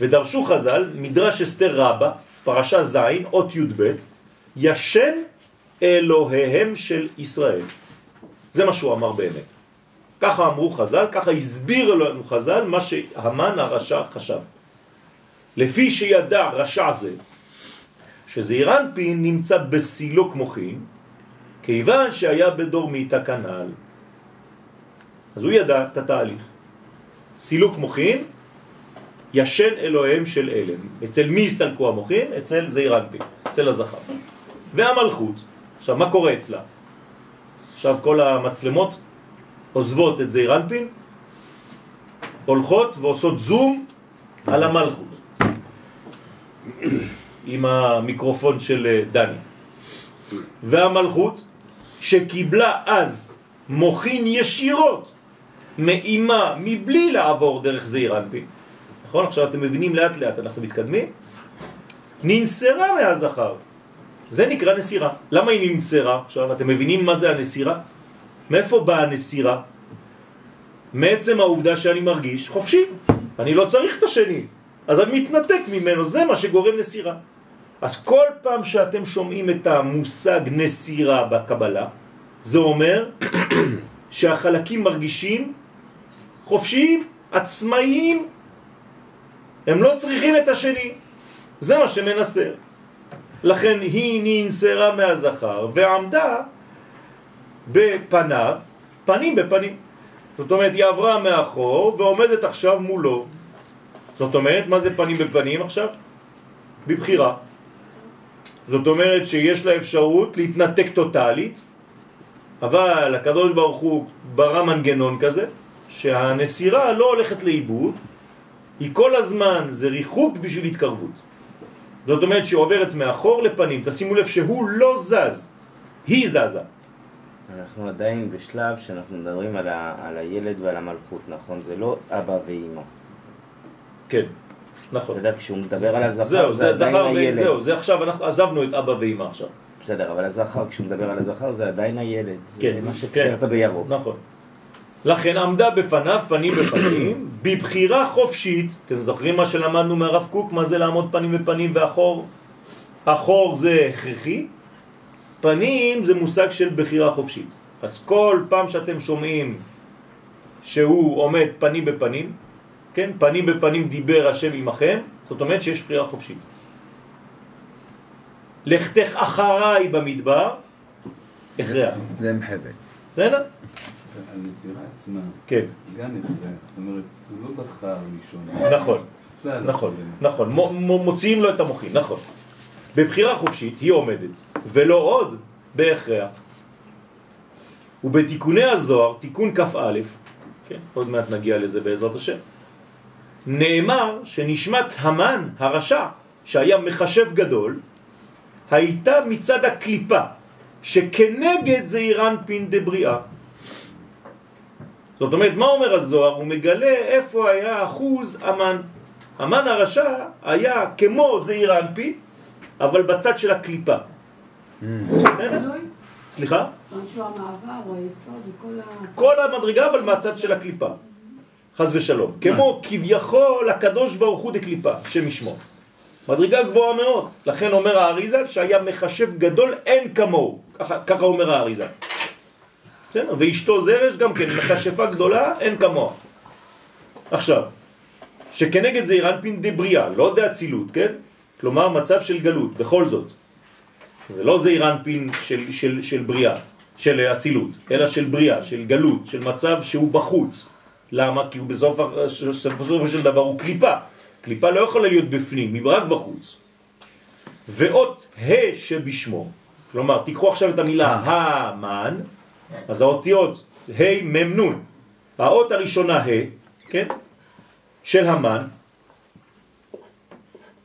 ודרשו חז"ל, מדרש אסתר רבה, פרשה ז', אות י"ב, ישן אלוהיהם של ישראל. זה מה שהוא אמר באמת. ככה אמרו חז"ל, ככה הסביר לנו חז"ל מה שהמן הרשע חשב. לפי שידע רשע זה, שזעיר אנפין נמצא בסילוק מוחין, כיוון שהיה בדור מאיתה כנ"ל. אז הוא ידע את התהליך. סילוק מוחין ישן אלוהיהם של אלם. אצל מי הסתלקו המוחין? אצל זעיר אנפין, אצל הזכר. והמלכות, עכשיו מה קורה אצלה? עכשיו כל המצלמות עוזבות את זעיר אנפין, הולכות ועושות זום על המלכות. עם המיקרופון של אה, דני. והמלכות שקיבלה אז מוכין ישירות מאימה מבלי לעבור דרך זעיר אנפין. נכון? עכשיו אתם מבינים לאט לאט, אנחנו מתקדמים. ננסרה מהזכר. זה נקרא נסירה. למה היא ננסרה? עכשיו אתם מבינים מה זה הנסירה? מאיפה באה הנסירה? מעצם העובדה שאני מרגיש חופשי. אני לא צריך את השני. אז אני מתנתק ממנו, זה מה שגורם נסירה. אז כל פעם שאתם שומעים את המושג נסירה בקבלה, זה אומר שהחלקים מרגישים חופשיים, עצמאיים, הם לא צריכים את השני. זה מה שמנסר. לכן היא ננסרה מהזכר ועמדה בפניו, פנים בפנים. זאת אומרת, היא עברה מאחור ועומדת עכשיו מולו. זאת אומרת, מה זה פנים בפנים עכשיו? בבחירה. זאת אומרת שיש לה אפשרות להתנתק טוטלית, אבל הקדוש ברוך הוא ברא מנגנון כזה, שהנסירה לא הולכת לאיבוד, היא כל הזמן, זה ריחוק בשביל התקרבות. זאת אומרת שהיא עוברת מאחור לפנים, תשימו לב שהוא לא זז, היא זזה. אנחנו עדיין בשלב שאנחנו מדברים על, ה, על הילד ועל המלכות, נכון? זה לא אבא ואימא. כן, אתה נכון. יודע, כשהוא מדבר על הזכר, זהו, זה זה עדיין הילד. וזהו, זה עכשיו, אנחנו עזבנו את אבא ואמא עכשיו. בסדר, אבל הזכר, כשהוא מדבר על הזכר, זה עדיין הילד. כן, זה מה כן. שציירת בירוק. נכון. לכן עמדה בפניו פנים בפנים, בבחירה חופשית, אתם זוכרים מה שלמדנו מהרב קוק, מה זה לעמוד פנים בפנים ואחור? אחור זה הכרחי, פנים זה מושג של בחירה חופשית. אז כל פעם שאתם שומעים שהוא עומד פנים בפנים, כן, פנים בפנים דיבר השם עמכם, זאת אומרת שיש בחירה חופשית. לכתך אחריי במדבר, הכרח. זה מחבל. בסדר? הנזירה עצמה, כן, היא גם הכרח, זאת אומרת, הוא לא בחר לישון. נכון, נכון, לא נכון, מו- מוציאים לו את המוחין, נכון. בבחירה חופשית היא עומדת, ולא עוד בהכרח. ובתיקוני הזוהר, תיקון כ"א, כן, עוד מעט נגיע לזה בעזרת השם, נאמר שנשמת המן הרשע, שהיה מחשב גדול, הייתה מצד הקליפה, שכנגד זעיר אנפין דבריאה. זאת אומרת, מה אומר הזוהר? הוא מגלה איפה היה אחוז המן. המן הרשע היה כמו זעיר אנפין, אבל בצד של הקליפה. בסדר? סליחה? שהוא המעבר, היסוד. כל המדרגה אבל מהצד של הקליפה. חז ושלום. כמו כביכול הקדוש ברוך הוא דקליפה, שם ישמו. מדרגה גבוהה מאוד. לכן אומר האריזה שהיה מחשב גדול אין כמוהו. ככה, ככה אומר האריזה. בסדר? ואשתו זרש גם כן מכשפה גדולה אין כמוה. עכשיו, שכנגד זה אירנפין דבריאה, לא דאצילות, כן? כלומר מצב של גלות, בכל זאת. זה לא זעיר אנפין של, של, של בריאה, של אצילות, אלא של בריאה, של גלות, של מצב שהוא בחוץ. למה? כי הוא בסוף, בסופו של דבר הוא קליפה. קליפה לא יכולה להיות בפנים, היא רק בחוץ. ואות ה' שבשמו, כלומר, תיקחו עכשיו את המילה המן, אז האותיות ה' מ' נ', האות הראשונה ה', כן? של המן,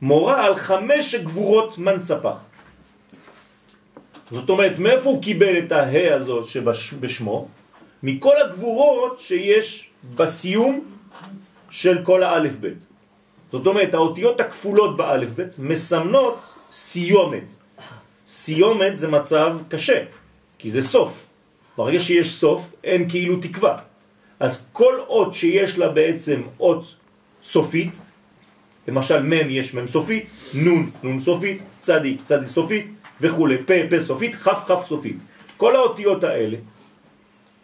מורה על חמש גבורות מנצפח. זאת אומרת, מאיפה הוא קיבל את ההא הזאת שבשמו? מכל הגבורות שיש בסיום של כל האלף בית. זאת אומרת, האותיות הכפולות באלף בית מסמנות סיומת. סיומת זה מצב קשה, כי זה סוף. ברגע שיש סוף, אין כאילו תקווה. אז כל אות שיש לה בעצם אות סופית, למשל מם יש מם סופית, נון, נון סופית, צדיק, צדיק סופית וכו', פה, פה סופית, כף, כף סופית. כל האותיות האלה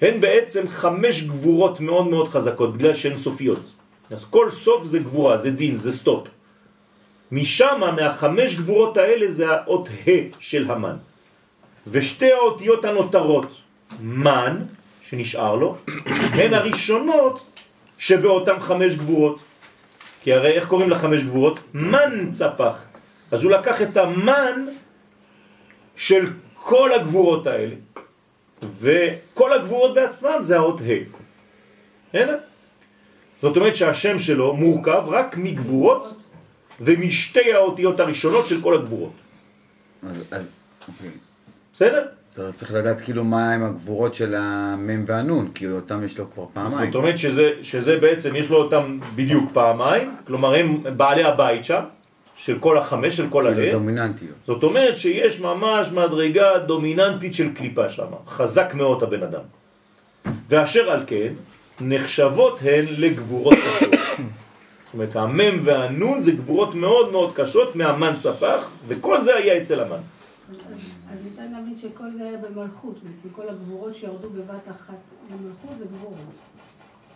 הן בעצם חמש גבורות מאוד מאוד חזקות, בגלל שהן סופיות. אז כל סוף זה גבורה, זה דין, זה stop. משם, מהחמש גבורות האלה, זה האות ה' של המן. ושתי האותיות הנותרות, מן, שנשאר לו, הן הראשונות שבאותם חמש גבורות. כי הרי איך קוראים לחמש גבורות? מן צפח. אז הוא לקח את המן של כל הגבורות האלה, וכל הגבורות בעצמם זה האות ה'. הנה. זאת אומרת שהשם שלו מורכב רק מגבורות ומשתי האותיות הראשונות של כל הגבורות. אוקיי. בסדר? אז צריך לדעת כאילו מה הם הגבורות של המם והנון, כי אותם יש לו כבר פעמיים. זאת אומרת שזה, שזה בעצם, יש לו אותם בדיוק פעמיים, כלומר הם בעלי הבית שם, של כל החמש, של כל כאילו הלב. דומיננטיות. זאת אומרת שיש ממש מדרגה דומיננטית של קליפה שם, חזק מאוד הבן אדם. ואשר על כן, נחשבות הן לגבורות קשות. זאת אומרת, המם והנון זה גבורות מאוד מאוד קשות מהמן צפח, וכל זה היה אצל המן. להבין שכל זה היה במלכות, בעצם כל הגבורות שירדו בבת אחת למלכות זה גבורות.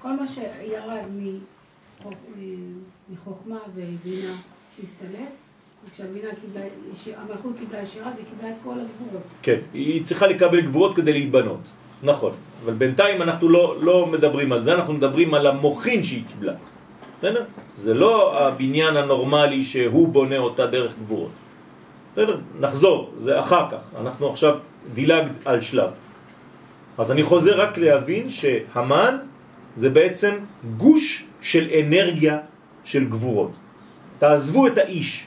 כל מה שירד מחוכמה ובינה שהסתלק, וכשהבינה קיבלה, המלכות קיבלה ישירה, זה קיבלה את כל הגבורות. כן, היא צריכה לקבל גבורות כדי להיבנות, נכון. אבל בינתיים אנחנו לא, לא מדברים על זה, אנחנו מדברים על המוחין שהיא קיבלה. בסדר? זה לא הבניין הנורמלי שהוא בונה אותה דרך גבורות. בסדר? נחזור, זה אחר כך. אנחנו עכשיו דילגת על שלב. אז אני חוזר רק להבין שהמן זה בעצם גוש של אנרגיה של גבורות. תעזבו את האיש.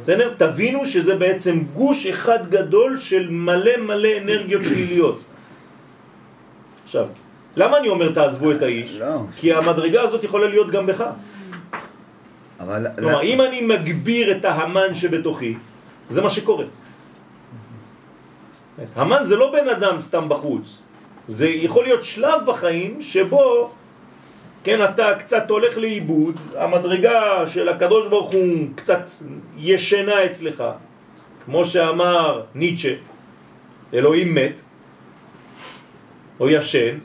בסדר? תבינו שזה בעצם גוש אחד גדול של מלא מלא אנרגיות שליליות. עכשיו, למה אני אומר תעזבו את האיש? לא. כי המדרגה הזאת יכולה להיות גם בך. אבל... כלומר, אם אני מגביר את ההמן שבתוכי, זה מה שקורה. המן זה לא בן אדם סתם בחוץ. זה יכול להיות שלב בחיים שבו, כן, אתה קצת הולך לאיבוד, המדרגה של הקדוש ברוך הוא קצת ישנה אצלך, כמו שאמר ניטשה, אלוהים מת, או ישן,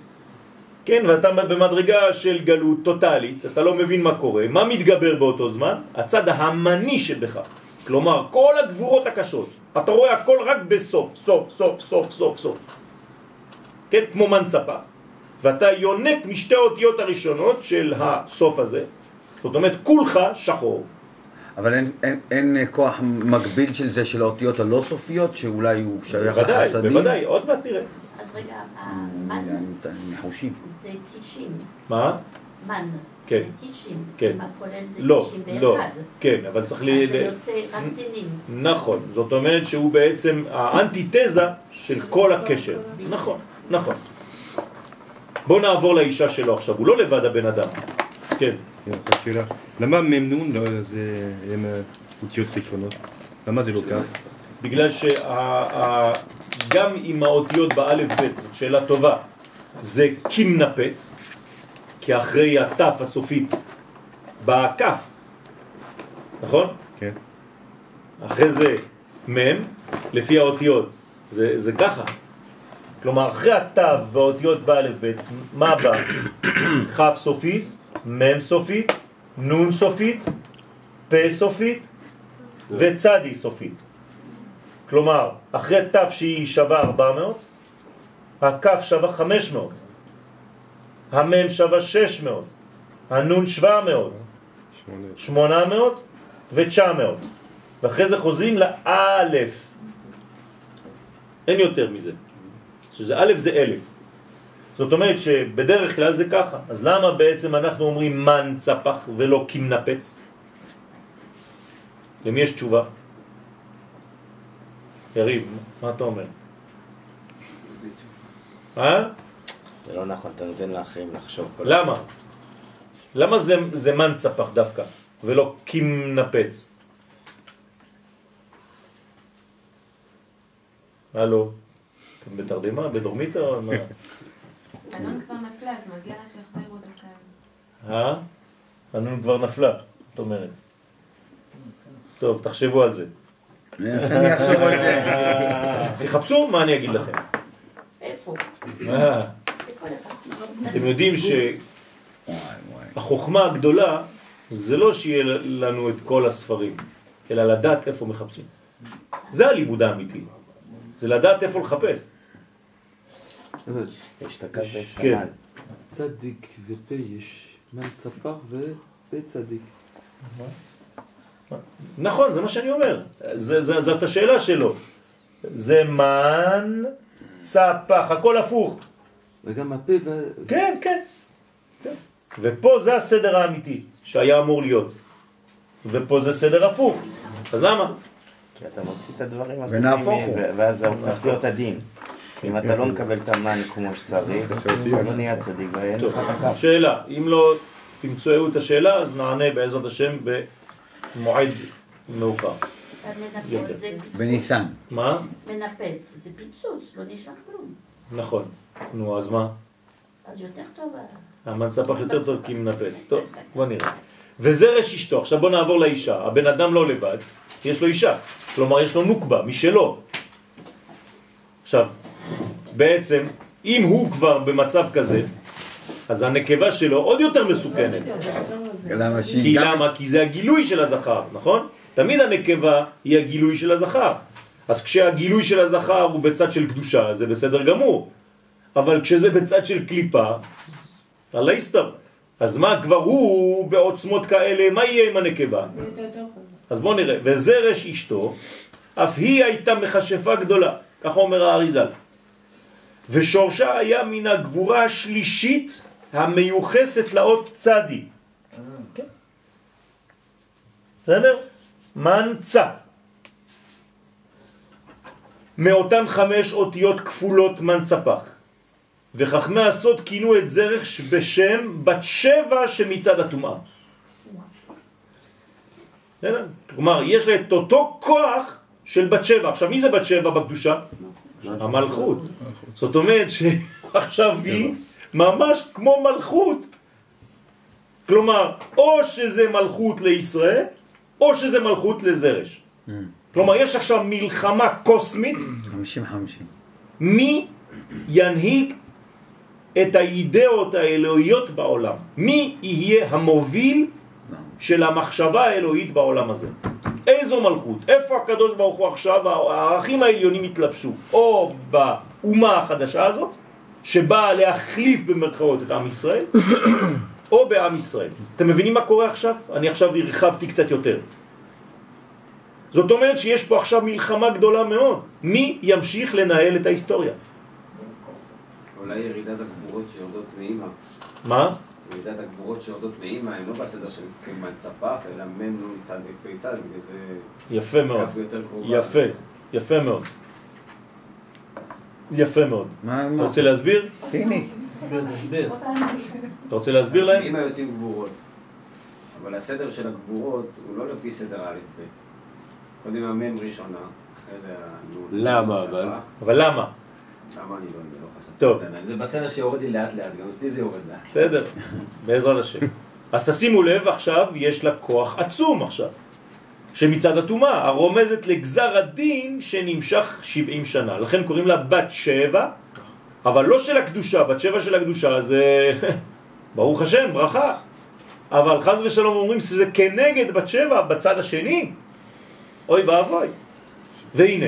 כן, ואתה במדרגה של גלות טוטלית, אתה לא מבין מה קורה, מה מתגבר באותו זמן? הצד ההמני שבך. כלומר, כל הגבורות הקשות. אתה רואה הכל רק בסוף, סוף, סוף, סוף, סוף, סוף. כן, כמו מנצפה. ואתה יונק משתי האותיות הראשונות של הסוף הזה. זאת אומרת, כולך שחור. אבל אין, אין, אין כוח מקביל של זה של האותיות הלא סופיות, שאולי הוא שייך בוודאי, לחסדים? בוודאי, עוד מעט נראה. אז רגע, המן חושים. זה 90, מה? מן, כן. זה 90, כן. אם הכולל זה לא, 91. לא. כן, אבל צריך אז ל... זה ל- יוצא רק טינים. נכון, זאת אומרת שהוא בעצם האנטיתזה של כל הקשר. נכון, נכון. בוא נעבור לאישה שלו עכשיו, הוא לא לבד הבן אדם. כן, שאלה, למה ממנון לא, זה הם אה, אותיות ראשונות? למה זה לא כך? בגלל שגם עם האותיות באלף ב', שאלה טובה, זה קים נפץ, כי אחרי התף הסופית באה כף, נכון? כן. אחרי זה מם, לפי האותיות, זה, זה ככה. כלומר, אחרי התו והאותיות באלף ב', מה בא? כף סופית, מם סופית, נון סופית, פה סופית וצדי סופית. כלומר, אחרי תו שהיא שווה 400, הכף שווה 500, המם שווה 600, הנון 700, שמונה. 800 ו-900. ואחרי זה חוזרים לאלף. אין יותר מזה. שזה א' זה אלף. זאת אומרת שבדרך כלל זה ככה. אז למה בעצם אנחנו אומרים מן צפח ולא כמנפץ? למי יש תשובה? יריב, מה אתה אומר? אה? זה לא נכון, אתה נותן לאחרים לחשוב. כל למה? למה זה, זה מן צפח דווקא, ולא כמנפץ? הלו, אתם בתרדמה? בדורמיטה? או מה? אלון כבר נפלה, אז מגיע לה שיחזירו אותו כאן. אה? הנון כבר נפלה, את אומרת. טוב, תחשבו על זה. אני אחשוב על זה? תחפשו מה אני אגיד לכם. איפה? אה? אתם יודעים. שהחוכמה הגדולה זה לא שיהיה לנו את כל הספרים, אלא לדעת איפה מחפשים. זה הלימוד האמיתי. זה לדעת איפה לחפש. יש את הקו ואת כן. צדיק ופה יש מן צפח ופה. צדיק. נכון, זה מה שאני אומר. זה, זה, זאת השאלה שלו. זה מן צפח, הכל הפוך. וגם הפה ו... כן, כן. כן. ופה זה הסדר האמיתי שהיה אמור להיות. ופה זה סדר הפוך. אז למה? כי אתה מוציא את הדברים ונהפוך הטובים, הוא. ו- ואז זה הופך להיות הדין. אם אתה לא מקבל את המן כמו שצריך, אתה לא נהיה צדיק ואין טוב, לך את הכף. שאלה. אם לא תמצאו את השאלה, אז נענה בעזרת השם במועד מאוחר. יותר. מנפץ זה פיצוץ. בניסן. מה? מנפץ זה פיצוץ, לא נשאר כלום. נכון. נו, אז מה? אז יותר טוב. המן ספח יותר טוב כי מנפץ. טוב, בוא נראה. וזרש אשתו. עכשיו בוא נעבור לאישה. הבן אדם לא לבד, יש לו אישה. כלומר, יש לו נוקבה, משלו. עכשיו, בעצם, אם הוא כבר במצב כזה, אז הנקבה שלו עוד יותר מסוכנת. למה כי. למה? כי זה הגילוי של הזכר, נכון? תמיד הנקבה היא הגילוי של הזכר. אז כשהגילוי של הזכר הוא בצד של קדושה, זה בסדר גמור. אבל כשזה בצד של קליפה, אללה יסתר. אז מה כבר הוא בעוצמות כאלה, מה יהיה עם הנקבה? אז בואו נראה. וזרש אשתו, אף היא הייתה מכשפה גדולה, ככה אומר האריזל. ושורשה היה מן הגבורה השלישית המיוחסת לאות צדי. בסדר? מנצה. מאותן חמש אותיות כפולות מנצפח. וחכמי הסוד כינו את זרח בשם בת שבע שמצד הטומאה. כלומר, יש לה את אותו כוח של בת שבע. עכשיו, מי זה בת שבע בקדושה? המלכות. זאת אומרת שעכשיו היא ממש כמו מלכות. כלומר, או שזה מלכות לישראל, או שזה מלכות לזרש. כלומר, יש עכשיו מלחמה קוסמית, 50-50. מי ינהיג את האידאות האלוהיות בעולם? מי יהיה המוביל של המחשבה האלוהית בעולם הזה? איזו מלכות? איפה הקדוש ברוך הוא עכשיו, הערכים העליונים התלבשו? או באומה החדשה הזאת, שבאה להחליף במרכאות את עם ישראל, או בעם ישראל. אתם מבינים מה קורה עכשיו? אני עכשיו הרחבתי קצת יותר. זאת אומרת שיש פה עכשיו מלחמה גדולה מאוד. מי ימשיך לנהל את ההיסטוריה? אולי ירידת הגבורות שיורדות מאימא. מה? ירידת הגבורות שיורדות מאימא הם לא בסדר של כמעט צפח, אלא מ' נ' צד פ' צד, בגלל זה יפה מאוד. יפה, יפה מאוד. יפה מאוד. מה, אתה מה? רוצה להסביר? פיני. אתה רוצה להסביר להם? מאימא יוצאים גבורות. אבל הסדר של הגבורות הוא לא לפי סדר א' ב'. קודם המ' ראשונה, אחרי זה. למה. אבל? אבל למה? למה אני לא יודע, לא חשבתי. טוב. זה בסדר שיורד לי לאט לאט, גם אצלי זה יורד לאט. בסדר, בעזרת השם. אז תשימו לב, עכשיו יש לה כוח עצום עכשיו. שמצד הטומאה, הרומזת לגזר הדין שנמשך 70 שנה. לכן קוראים לה בת שבע, אבל לא של הקדושה, בת שבע של הקדושה זה ברוך השם, ברכה. אבל חז ושלום אומרים שזה כנגד בת שבע בצד השני. אוי ואבוי. והנה,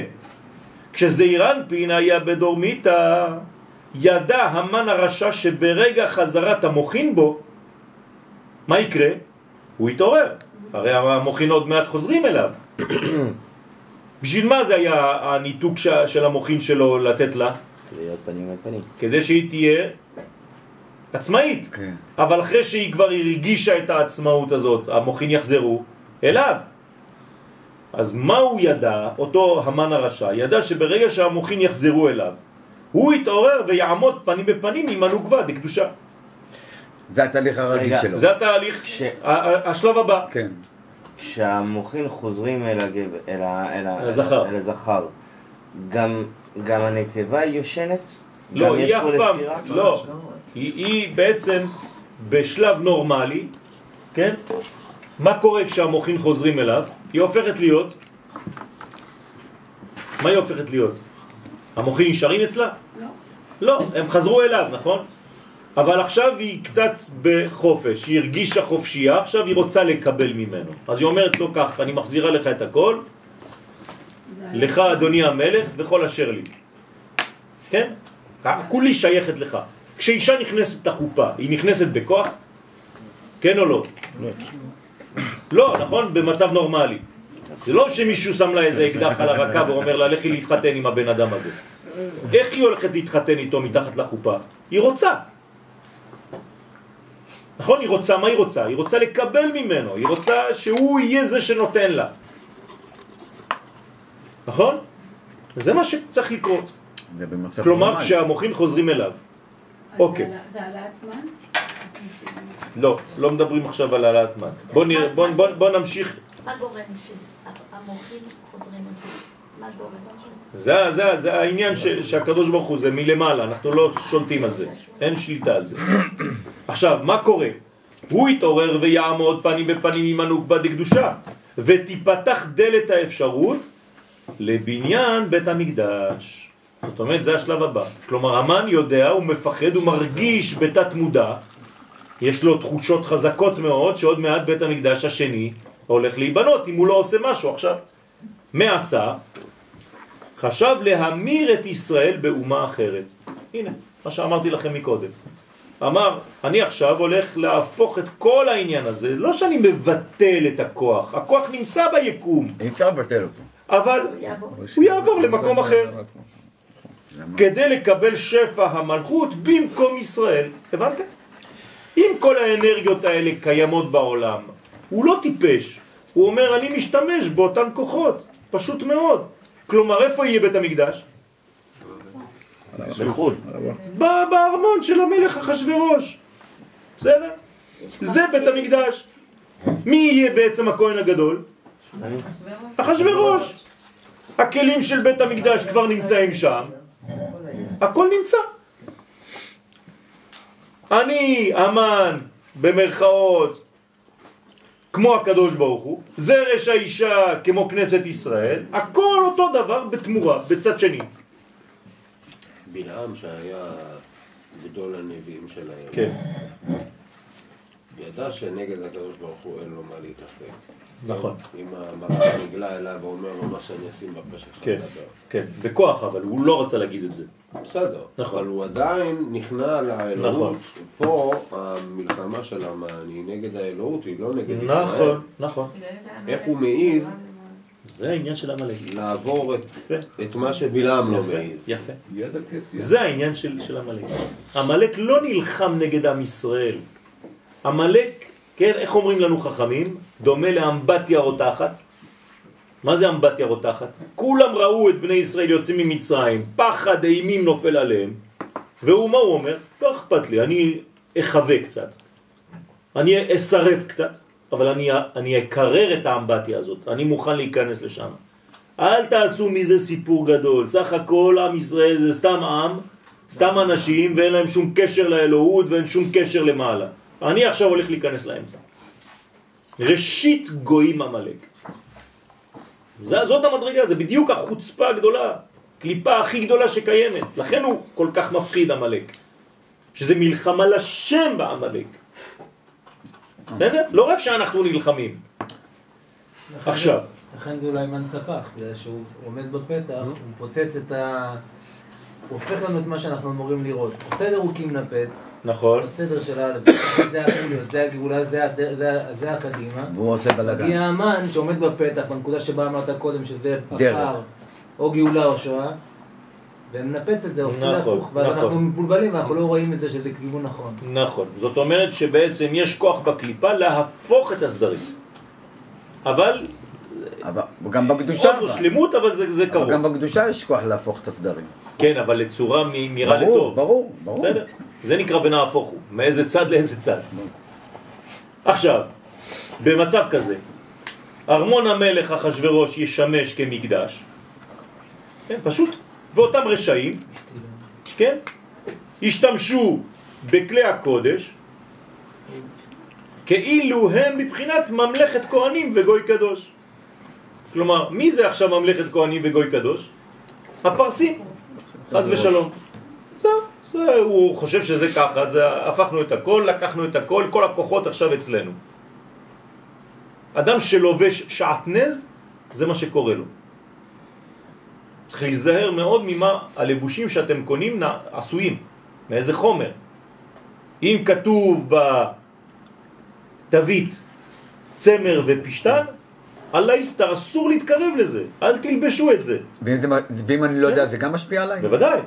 כשזעיר אנפין היה בדורמיתא, ידע המן הרשע שברגע חזרת המוחין בו, מה יקרה? הוא יתעורר. הרי המוחין עוד מעט חוזרים אליו. בשביל מה זה היה הניתוק של המוחין שלו לתת לה? להיות פנים אל פנים. כדי שהיא תהיה עצמאית. כן. אבל אחרי שהיא כבר הרגישה את העצמאות הזאת, המוחין יחזרו אליו. אז מה הוא ידע, אותו המן הרשע? ידע שברגע שהמוחין יחזרו אליו, הוא יתעורר ויעמוד פנים בפנים עם הנוגבה דקדושה. זה התהליך הרגיל שלו. זה התהליך, כש- ה- השלב הבא. כן. כשהמוחין חוזרים אל הגבר, אל ה- אל ה- אל הזכר. אל הזכר, גם גם הנקבה היא יושנת? לא, היא אף פעם, לספירה? לא, היא, היא בעצם בשלב נורמלי, כן? מה קורה כשהמוחין חוזרים אליו? היא הופכת להיות, מה היא הופכת להיות? המוחין נשארים אצלה? לא. לא, הם חזרו אליו, נכון? אבל עכשיו היא קצת בחופש, היא הרגישה חופשייה, עכשיו היא רוצה לקבל ממנו. אז היא אומרת לו כך, אני מחזירה לך את הכל, לך אדוני המלך וכל אשר לי. כן? כולי שייכת לך. כשאישה נכנסת לחופה, היא נכנסת בכוח? כן או לא? לא, נכון? במצב נורמלי. זה לא שמישהו שם לה איזה אקדח על הרקה ואומר לה, לכי להתחתן עם הבן אדם הזה. איך היא הולכת להתחתן איתו מתחת לחופה? היא רוצה. נכון? היא רוצה, מה היא רוצה? היא רוצה לקבל ממנו, היא רוצה שהוא יהיה זה שנותן לה. נכון? זה מה שצריך לקרות. כלומר. כשהמוחים חוזרים אליו. אוקיי. זה העלאת מן? לא, לא מדברים עכשיו על העלאת מן. בוא, נראה, בוא, בוא, בוא נמשיך. מה גורם שהמוחים חוזרים? מה גורם? זה, זה, זה העניין ש, שהקדוש ברוך הוא, זה מלמעלה, אנחנו לא שולטים על זה, אין שליטה על זה. עכשיו, מה קורה? הוא יתעורר ויעמוד פנים בפנים עם הנוקבה דקדושה, ותיפתח דלת האפשרות לבניין בית המקדש. זאת אומרת, זה השלב הבא. כלומר, המן יודע, הוא מפחד, הוא מרגיש בתת מודע, יש לו תחושות חזקות מאוד שעוד מעט בית המקדש השני הולך להיבנות אם הוא לא עושה משהו עכשיו. מה עשה? חשב להמיר את ישראל באומה אחרת. הנה, מה שאמרתי לכם מקודם. אמר, אני עכשיו הולך להפוך את כל העניין הזה, לא שאני מבטל את הכוח, הכוח נמצא ביקום, אי אפשר לבטל אותו. אבל הוא יעבור למקום אחר, כדי לקבל שפע המלכות במקום ישראל. הבנתם? אם כל האנרגיות האלה קיימות בעולם, הוא לא טיפש, הוא אומר אני משתמש באותן כוחות, פשוט מאוד. כלומר, איפה יהיה בית המקדש? בחו"ל. ב- בארמון של המלך אחשורוש. בסדר? זה בית המקדש. מי יהיה בעצם הכהן הגדול? אחשורוש. הכלים של בית המקדש כבר נמצאים שם. הכל נמצא. אני אמן במרכאות כמו הקדוש ברוך הוא, זרש האישה כמו כנסת ישראל, הכל אותו דבר בתמורה, בצד שני. בלעם שהיה גדול הנביאים שלהם, כן. ידע שנגד הקדוש ברוך הוא אין לו מה להתעסק. נכון. אם המראה נגלה אליו ואומר לו מה שאני אשים בפה שלך כן. כן, בכוח אבל, הוא לא רצה להגיד את זה. בסדר, נכון. אבל הוא עדיין נכנע לאלוהות. נכון. פה המלחמה של היא נגד האלוהות, היא לא נגד ישראל. נכון, נכון. איך הוא מעז זה העניין של עמלק. לעבור את, את מה שבלעם לא מעז. יפה. זה העניין של, של עמלק. עמלק לא נלחם נגד עם ישראל. עמלק, כן, איך אומרים לנו חכמים? דומה לאמבטיה רותחת. מה זה אמבטיה רותחת? כולם ראו את בני ישראל יוצאים ממצרים, פחד אימים נופל עליהם. והוא, מה הוא אומר? לא אכפת לי, אני אחווה קצת. אני אסרב קצת, אבל אני, אני אקרר את האמבטיה הזאת. אני מוכן להיכנס לשם. אל תעשו מזה סיפור גדול. סך הכל עם ישראל זה סתם עם, סתם אנשים, ואין להם שום קשר לאלוהות ואין שום קשר למעלה. אני עכשיו הולך להיכנס לאמצע. ראשית גויים עמלק. זאת המדרגה, זה בדיוק החוצפה הגדולה, קליפה הכי גדולה שקיימת. לכן הוא כל כך מפחיד עמלק. שזה מלחמה לשם בעמלק. בסדר? לא רק שאנחנו נלחמים. עכשיו. לכן זה אולי מנצפח, בגלל שהוא עומד בפתח, הוא פוצץ את ה... הוא הופך לנו את מה שאנחנו אמורים לראות. בסדר הוא כמנפץ, נכון. בסדר של א', זה החיליות, זה הגאולה, זה הד- זה- זה הקדימה. והוא עושה בלאגן. מגיע המן שעומד בפתח, בנקודה שבה אמרת קודם, שזה. הפער, או גאולה או שואה, ומנפץ את זה, עושה נכון, להפוך, ואז נכון. אנחנו מבולבלים ואנחנו לא רואים את זה שזה כיוון נכון. נכון. זאת אומרת שבעצם יש כוח בקליפה להפוך את הסדרים. אבל... אבל גם בקדושה. עוד לא שלמות, אבל זה, זה קרוב. אבל גם בקדושה יש כוח להפוך את הסדרים. כן, אבל לצורה מ- מרע ברור, לטוב. ברור, ברור. בסדר? זה נקרא ונהפוך הוא. מאיזה צד לאיזה צד. עכשיו, במצב כזה, ארמון המלך אחשורוש ישמש כמקדש. כן, פשוט. ואותם רשעים, כן, ישתמשו בכלי הקודש, כאילו הם מבחינת ממלכת כהנים וגוי קדוש. כלומר, מי זה עכשיו ממלכת כהנים וגוי קדוש? הפרסים, חז ושלום. זהו, זה, הוא חושב שזה ככה, אז הפכנו את הכל, לקחנו את הכל, כל הכוחות עכשיו אצלנו. אדם שלובש שעטנז, זה מה שקורה לו. צריך להיזהר מאוד ממה הלבושים שאתם קונים עשויים, מאיזה חומר. אם כתוב תווית, צמר ופשטן, הלייסטר אסור להתקרב לזה, אל תלבשו את זה. ואם, זה, ואם אני לא יודע, זה גם משפיע עליי? בוודאי.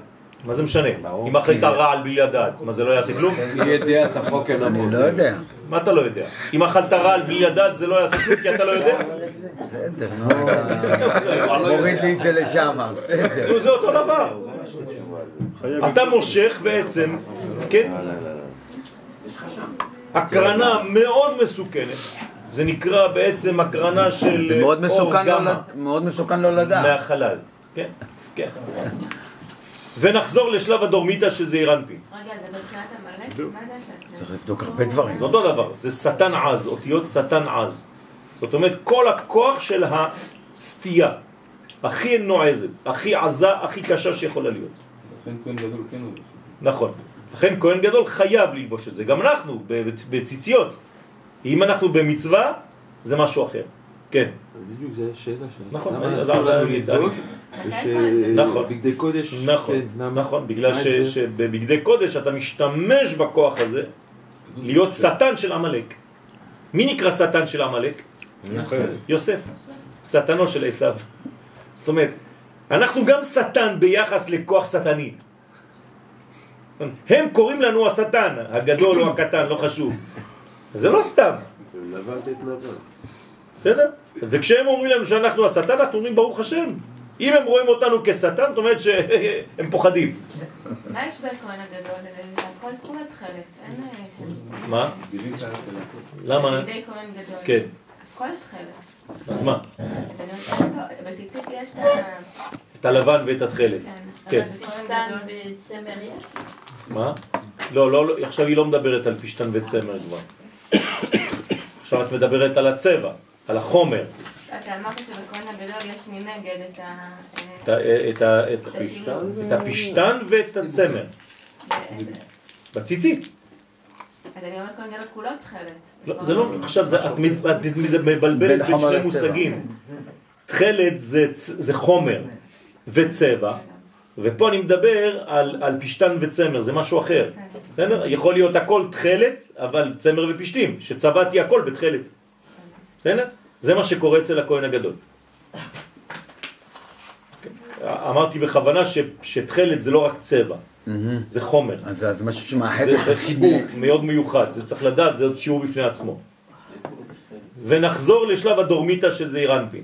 מה זה משנה? אם אכלת רעל בלי לדעת, מה זה לא יעשה כלום? ידיע את החוק אינו אני לא יודע. מה אתה לא יודע? אם אכלת רעל בלי לדעת זה לא יעשה כלום כי אתה לא יודע? בסדר, נו, מוריד לי את זה לשם, בסדר. נו, זה אותו דבר. אתה מושך בעצם, כן? הקרנה מאוד מסוכנת. זה נקרא בעצם הקרנה של זה מאוד אור מסוכן לא לד- מאוד מסוכן לא לדעת. מהחלל. כן, כן. ונחזור לשלב הדורמיתא של זעיר אנפין. רגע, זה מבחינת עמלק? מה זה השאלה? צריך לבדוק הרבה דברים. זה אותו דבר, זה שטן עז, אותיות שטן עז. זאת אומרת, כל הכוח של הסטייה, הכי נועזת, הכי עזה, הכי קשה שיכולה להיות. לכן כהן גדול כן. נכון. לכן כהן גדול חייב ללבוש את זה. גם אנחנו, ב- ב- בציציות. אם אנחנו במצווה, זה משהו אחר. כן. בדיוק, זו השאלה שלנו. נכון, אז- אסור אז לנו אני- ללבוש? אני- וש- נכון. קודש, נכון, כן? נכון, בגלל? שבבגדי קודש אתה משתמש בכוח הזה להיות שטן של עמלק. מי נקרא שטן של עמלק? יוסף, שטנו של עשיו. זאת אומרת, אנחנו גם שטן ביחס לכוח שטני. הם קוראים לנו השטן, הגדול או הקטן, לא חשוב. זה לא סתם, נבל. בסדר? וכשהם אומרים לנו שאנחנו השטן, אנחנו אומרים ברוך השם. אם הם רואים אותנו כשטן, זאת אומרת שהם פוחדים. מה יש בכהן הגדול? זה הכל כולה תכלת. אין... אה, מה? למה? בגדי כהן גדול. כן. הכל תכלת. אז מה? בציצית יש את ה... את הלבן ואת התכלת. כן. כן. פשטן וצמר יש? מה? לא, לא, לא, עכשיו היא לא מדברת על פשטן וצמר כבר. עכשיו את מדברת על הצבע, על החומר, אתה אמרת שבכהן הגדול יש מנגד את ה... הפשטן ואת הצמר, בציצית. אז אני אומרת כהן גדול כולו תכלת. לא, זה לא, עכשיו את מבלבלת בין שני. מושגים. תכלת זה חומר וצבע, ופה אני מדבר על על פשטן וצמר, זה משהו אחר. בסדר? יכול להיות הכל תכלת, אבל צמר ופשתים, שצבעתי הכל בתכלת. בסדר? זה מה שקורה אצל הכהן הגדול. כן. אמרתי בכוונה ש- שתכלת זה לא רק צבע, זה חומר. אז זה משהו שמאחד זה, את זה חיבור מאוד מיוחד, זה צריך לדעת, זה עוד שיעור בפני עצמו. ונחזור לשלב הדורמיתא של זעיר אנפין.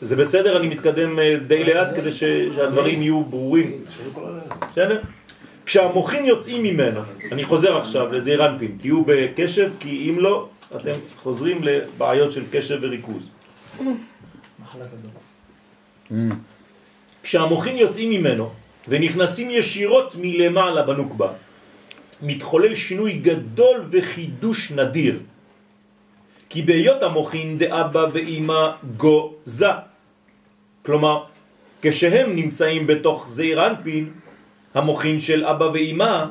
זה בסדר? אני מתקדם אה, די לאט כדי ש- שהדברים יהיו ברורים. בסדר? כשהמוחים יוצאים ממנו, אני חוזר עכשיו לזעיר אנפין, תהיו בקשב, כי אם לא, אתם חוזרים לבעיות של קשב וריכוז. כשהמוחים יוצאים ממנו ונכנסים ישירות מלמעלה בנוקבה, מתחולל שינוי גדול וחידוש נדיר. כי בהיות המוחין דאבא ואימא גוזה. כלומר, כשהם נמצאים בתוך זעיר אנפין, המוחין של אבא ואימא,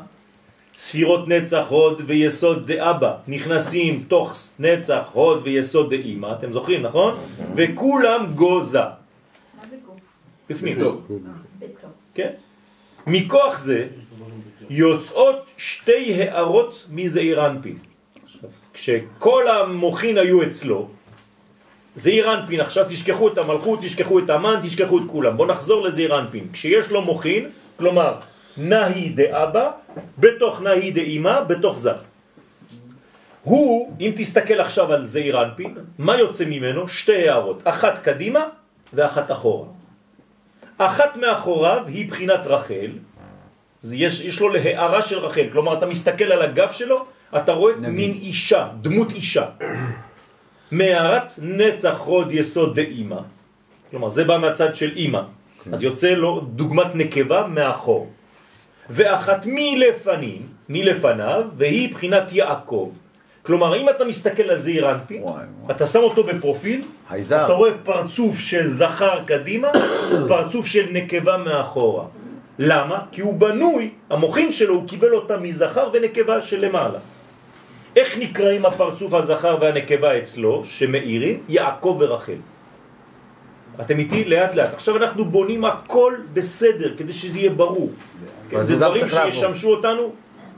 ספירות נצח, הוד ויסוד דאבא, נכנסים תוך נצח, הוד ויסוד דאימא, אתם זוכרים, נכון? וכולם גוזה. מה זה גוף? בפנים. כן? מכוח זה יוצאות שתי הערות מזעיר אנפין. כשכל המוחין היו אצלו, זעיר אנפין, עכשיו תשכחו את המלכות, תשכחו את המן, תשכחו את כולם. בואו נחזור לזעיר אנפין. כשיש לו מוחין, כלומר, נהי דאבא, בתוך נהי דאמא, בתוך זה. הוא, אם תסתכל עכשיו על זעיר אנפין, מה יוצא ממנו? שתי הערות, אחת קדימה ואחת אחורה. אחת מאחוריו היא בחינת רחל, זה יש, יש לו להערה של רחל, כלומר אתה מסתכל על הגב שלו, אתה רואה נגיד. מין אישה, דמות אישה. מערת נצח הוד יסוד דאימא, כלומר זה בא מהצד של אימא, אז יוצא לו דוגמת נקבה מאחור. ואחת מלפנים, מלפניו, והיא בחינת יעקב. כלומר, אם אתה מסתכל על זעיר אנפין, אתה שם אותו בפרופיל, חייזר. אתה רואה פרצוף של זכר קדימה, פרצוף של נקבה מאחורה. למה? כי הוא בנוי, המוחין שלו, הוא קיבל אותה מזכר ונקבה של למעלה. איך נקראים הפרצוף הזכר והנקבה אצלו, שמאירים? יעקב ורחל. אתם איתי לאט לאט. עכשיו אנחנו בונים הכל בסדר, כדי שזה יהיה ברור. כן, זה דברים. שישמשו אותנו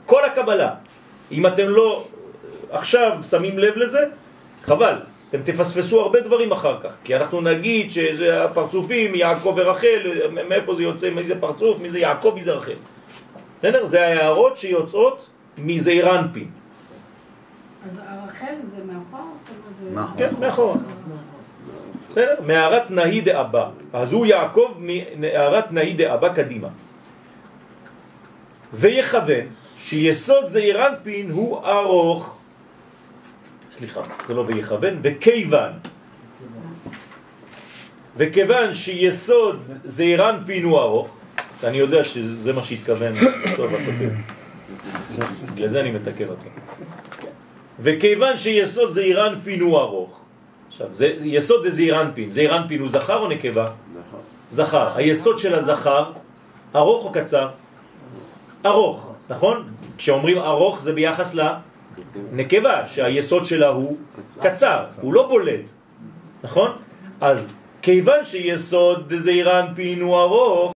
כל הקבלה. אם אתם לא עכשיו שמים לב לזה, חבל, אתם תפספסו הרבה דברים אחר כך, כי אנחנו נגיד שזה הפרצופים, יעקב ורחל, מאיפה זה יוצא, מי זה פרצוף, מי זה יעקב, מי זה רחל. בסדר? זה ההערות שיוצאות מזעיר אנפין. אז הרחל זה מאחור? מאחור. כן, מאחורה. בסדר? מערת נהי דאבא. אז הוא יעקב מערת נהי דאבא קדימה. ויכוון שיסוד זעיר אנפין הוא ארוך. סליחה, זה לא ויכוון, וכיוון. וכיוון שיסוד זעיר אנפין הוא ארוך, אני יודע שזה מה שהתכוון, טוב, הכותב. בגלל זה אני מתקן אותו. וכיוון שיסוד זעיר אנפין הוא ארוך, עכשיו, זה, יסוד זעיר אנפין, זעיר אנפין הוא זכר או נקבה? זכר. היסוד של הזכר, ארוך או קצר? ארוך, נכון? כשאומרים ארוך זה ביחס לנקבה, שהיסוד שלה הוא קצר, הוא לא בולט, נכון? אז כיוון שיסוד זעיר אנפין הוא ארוך,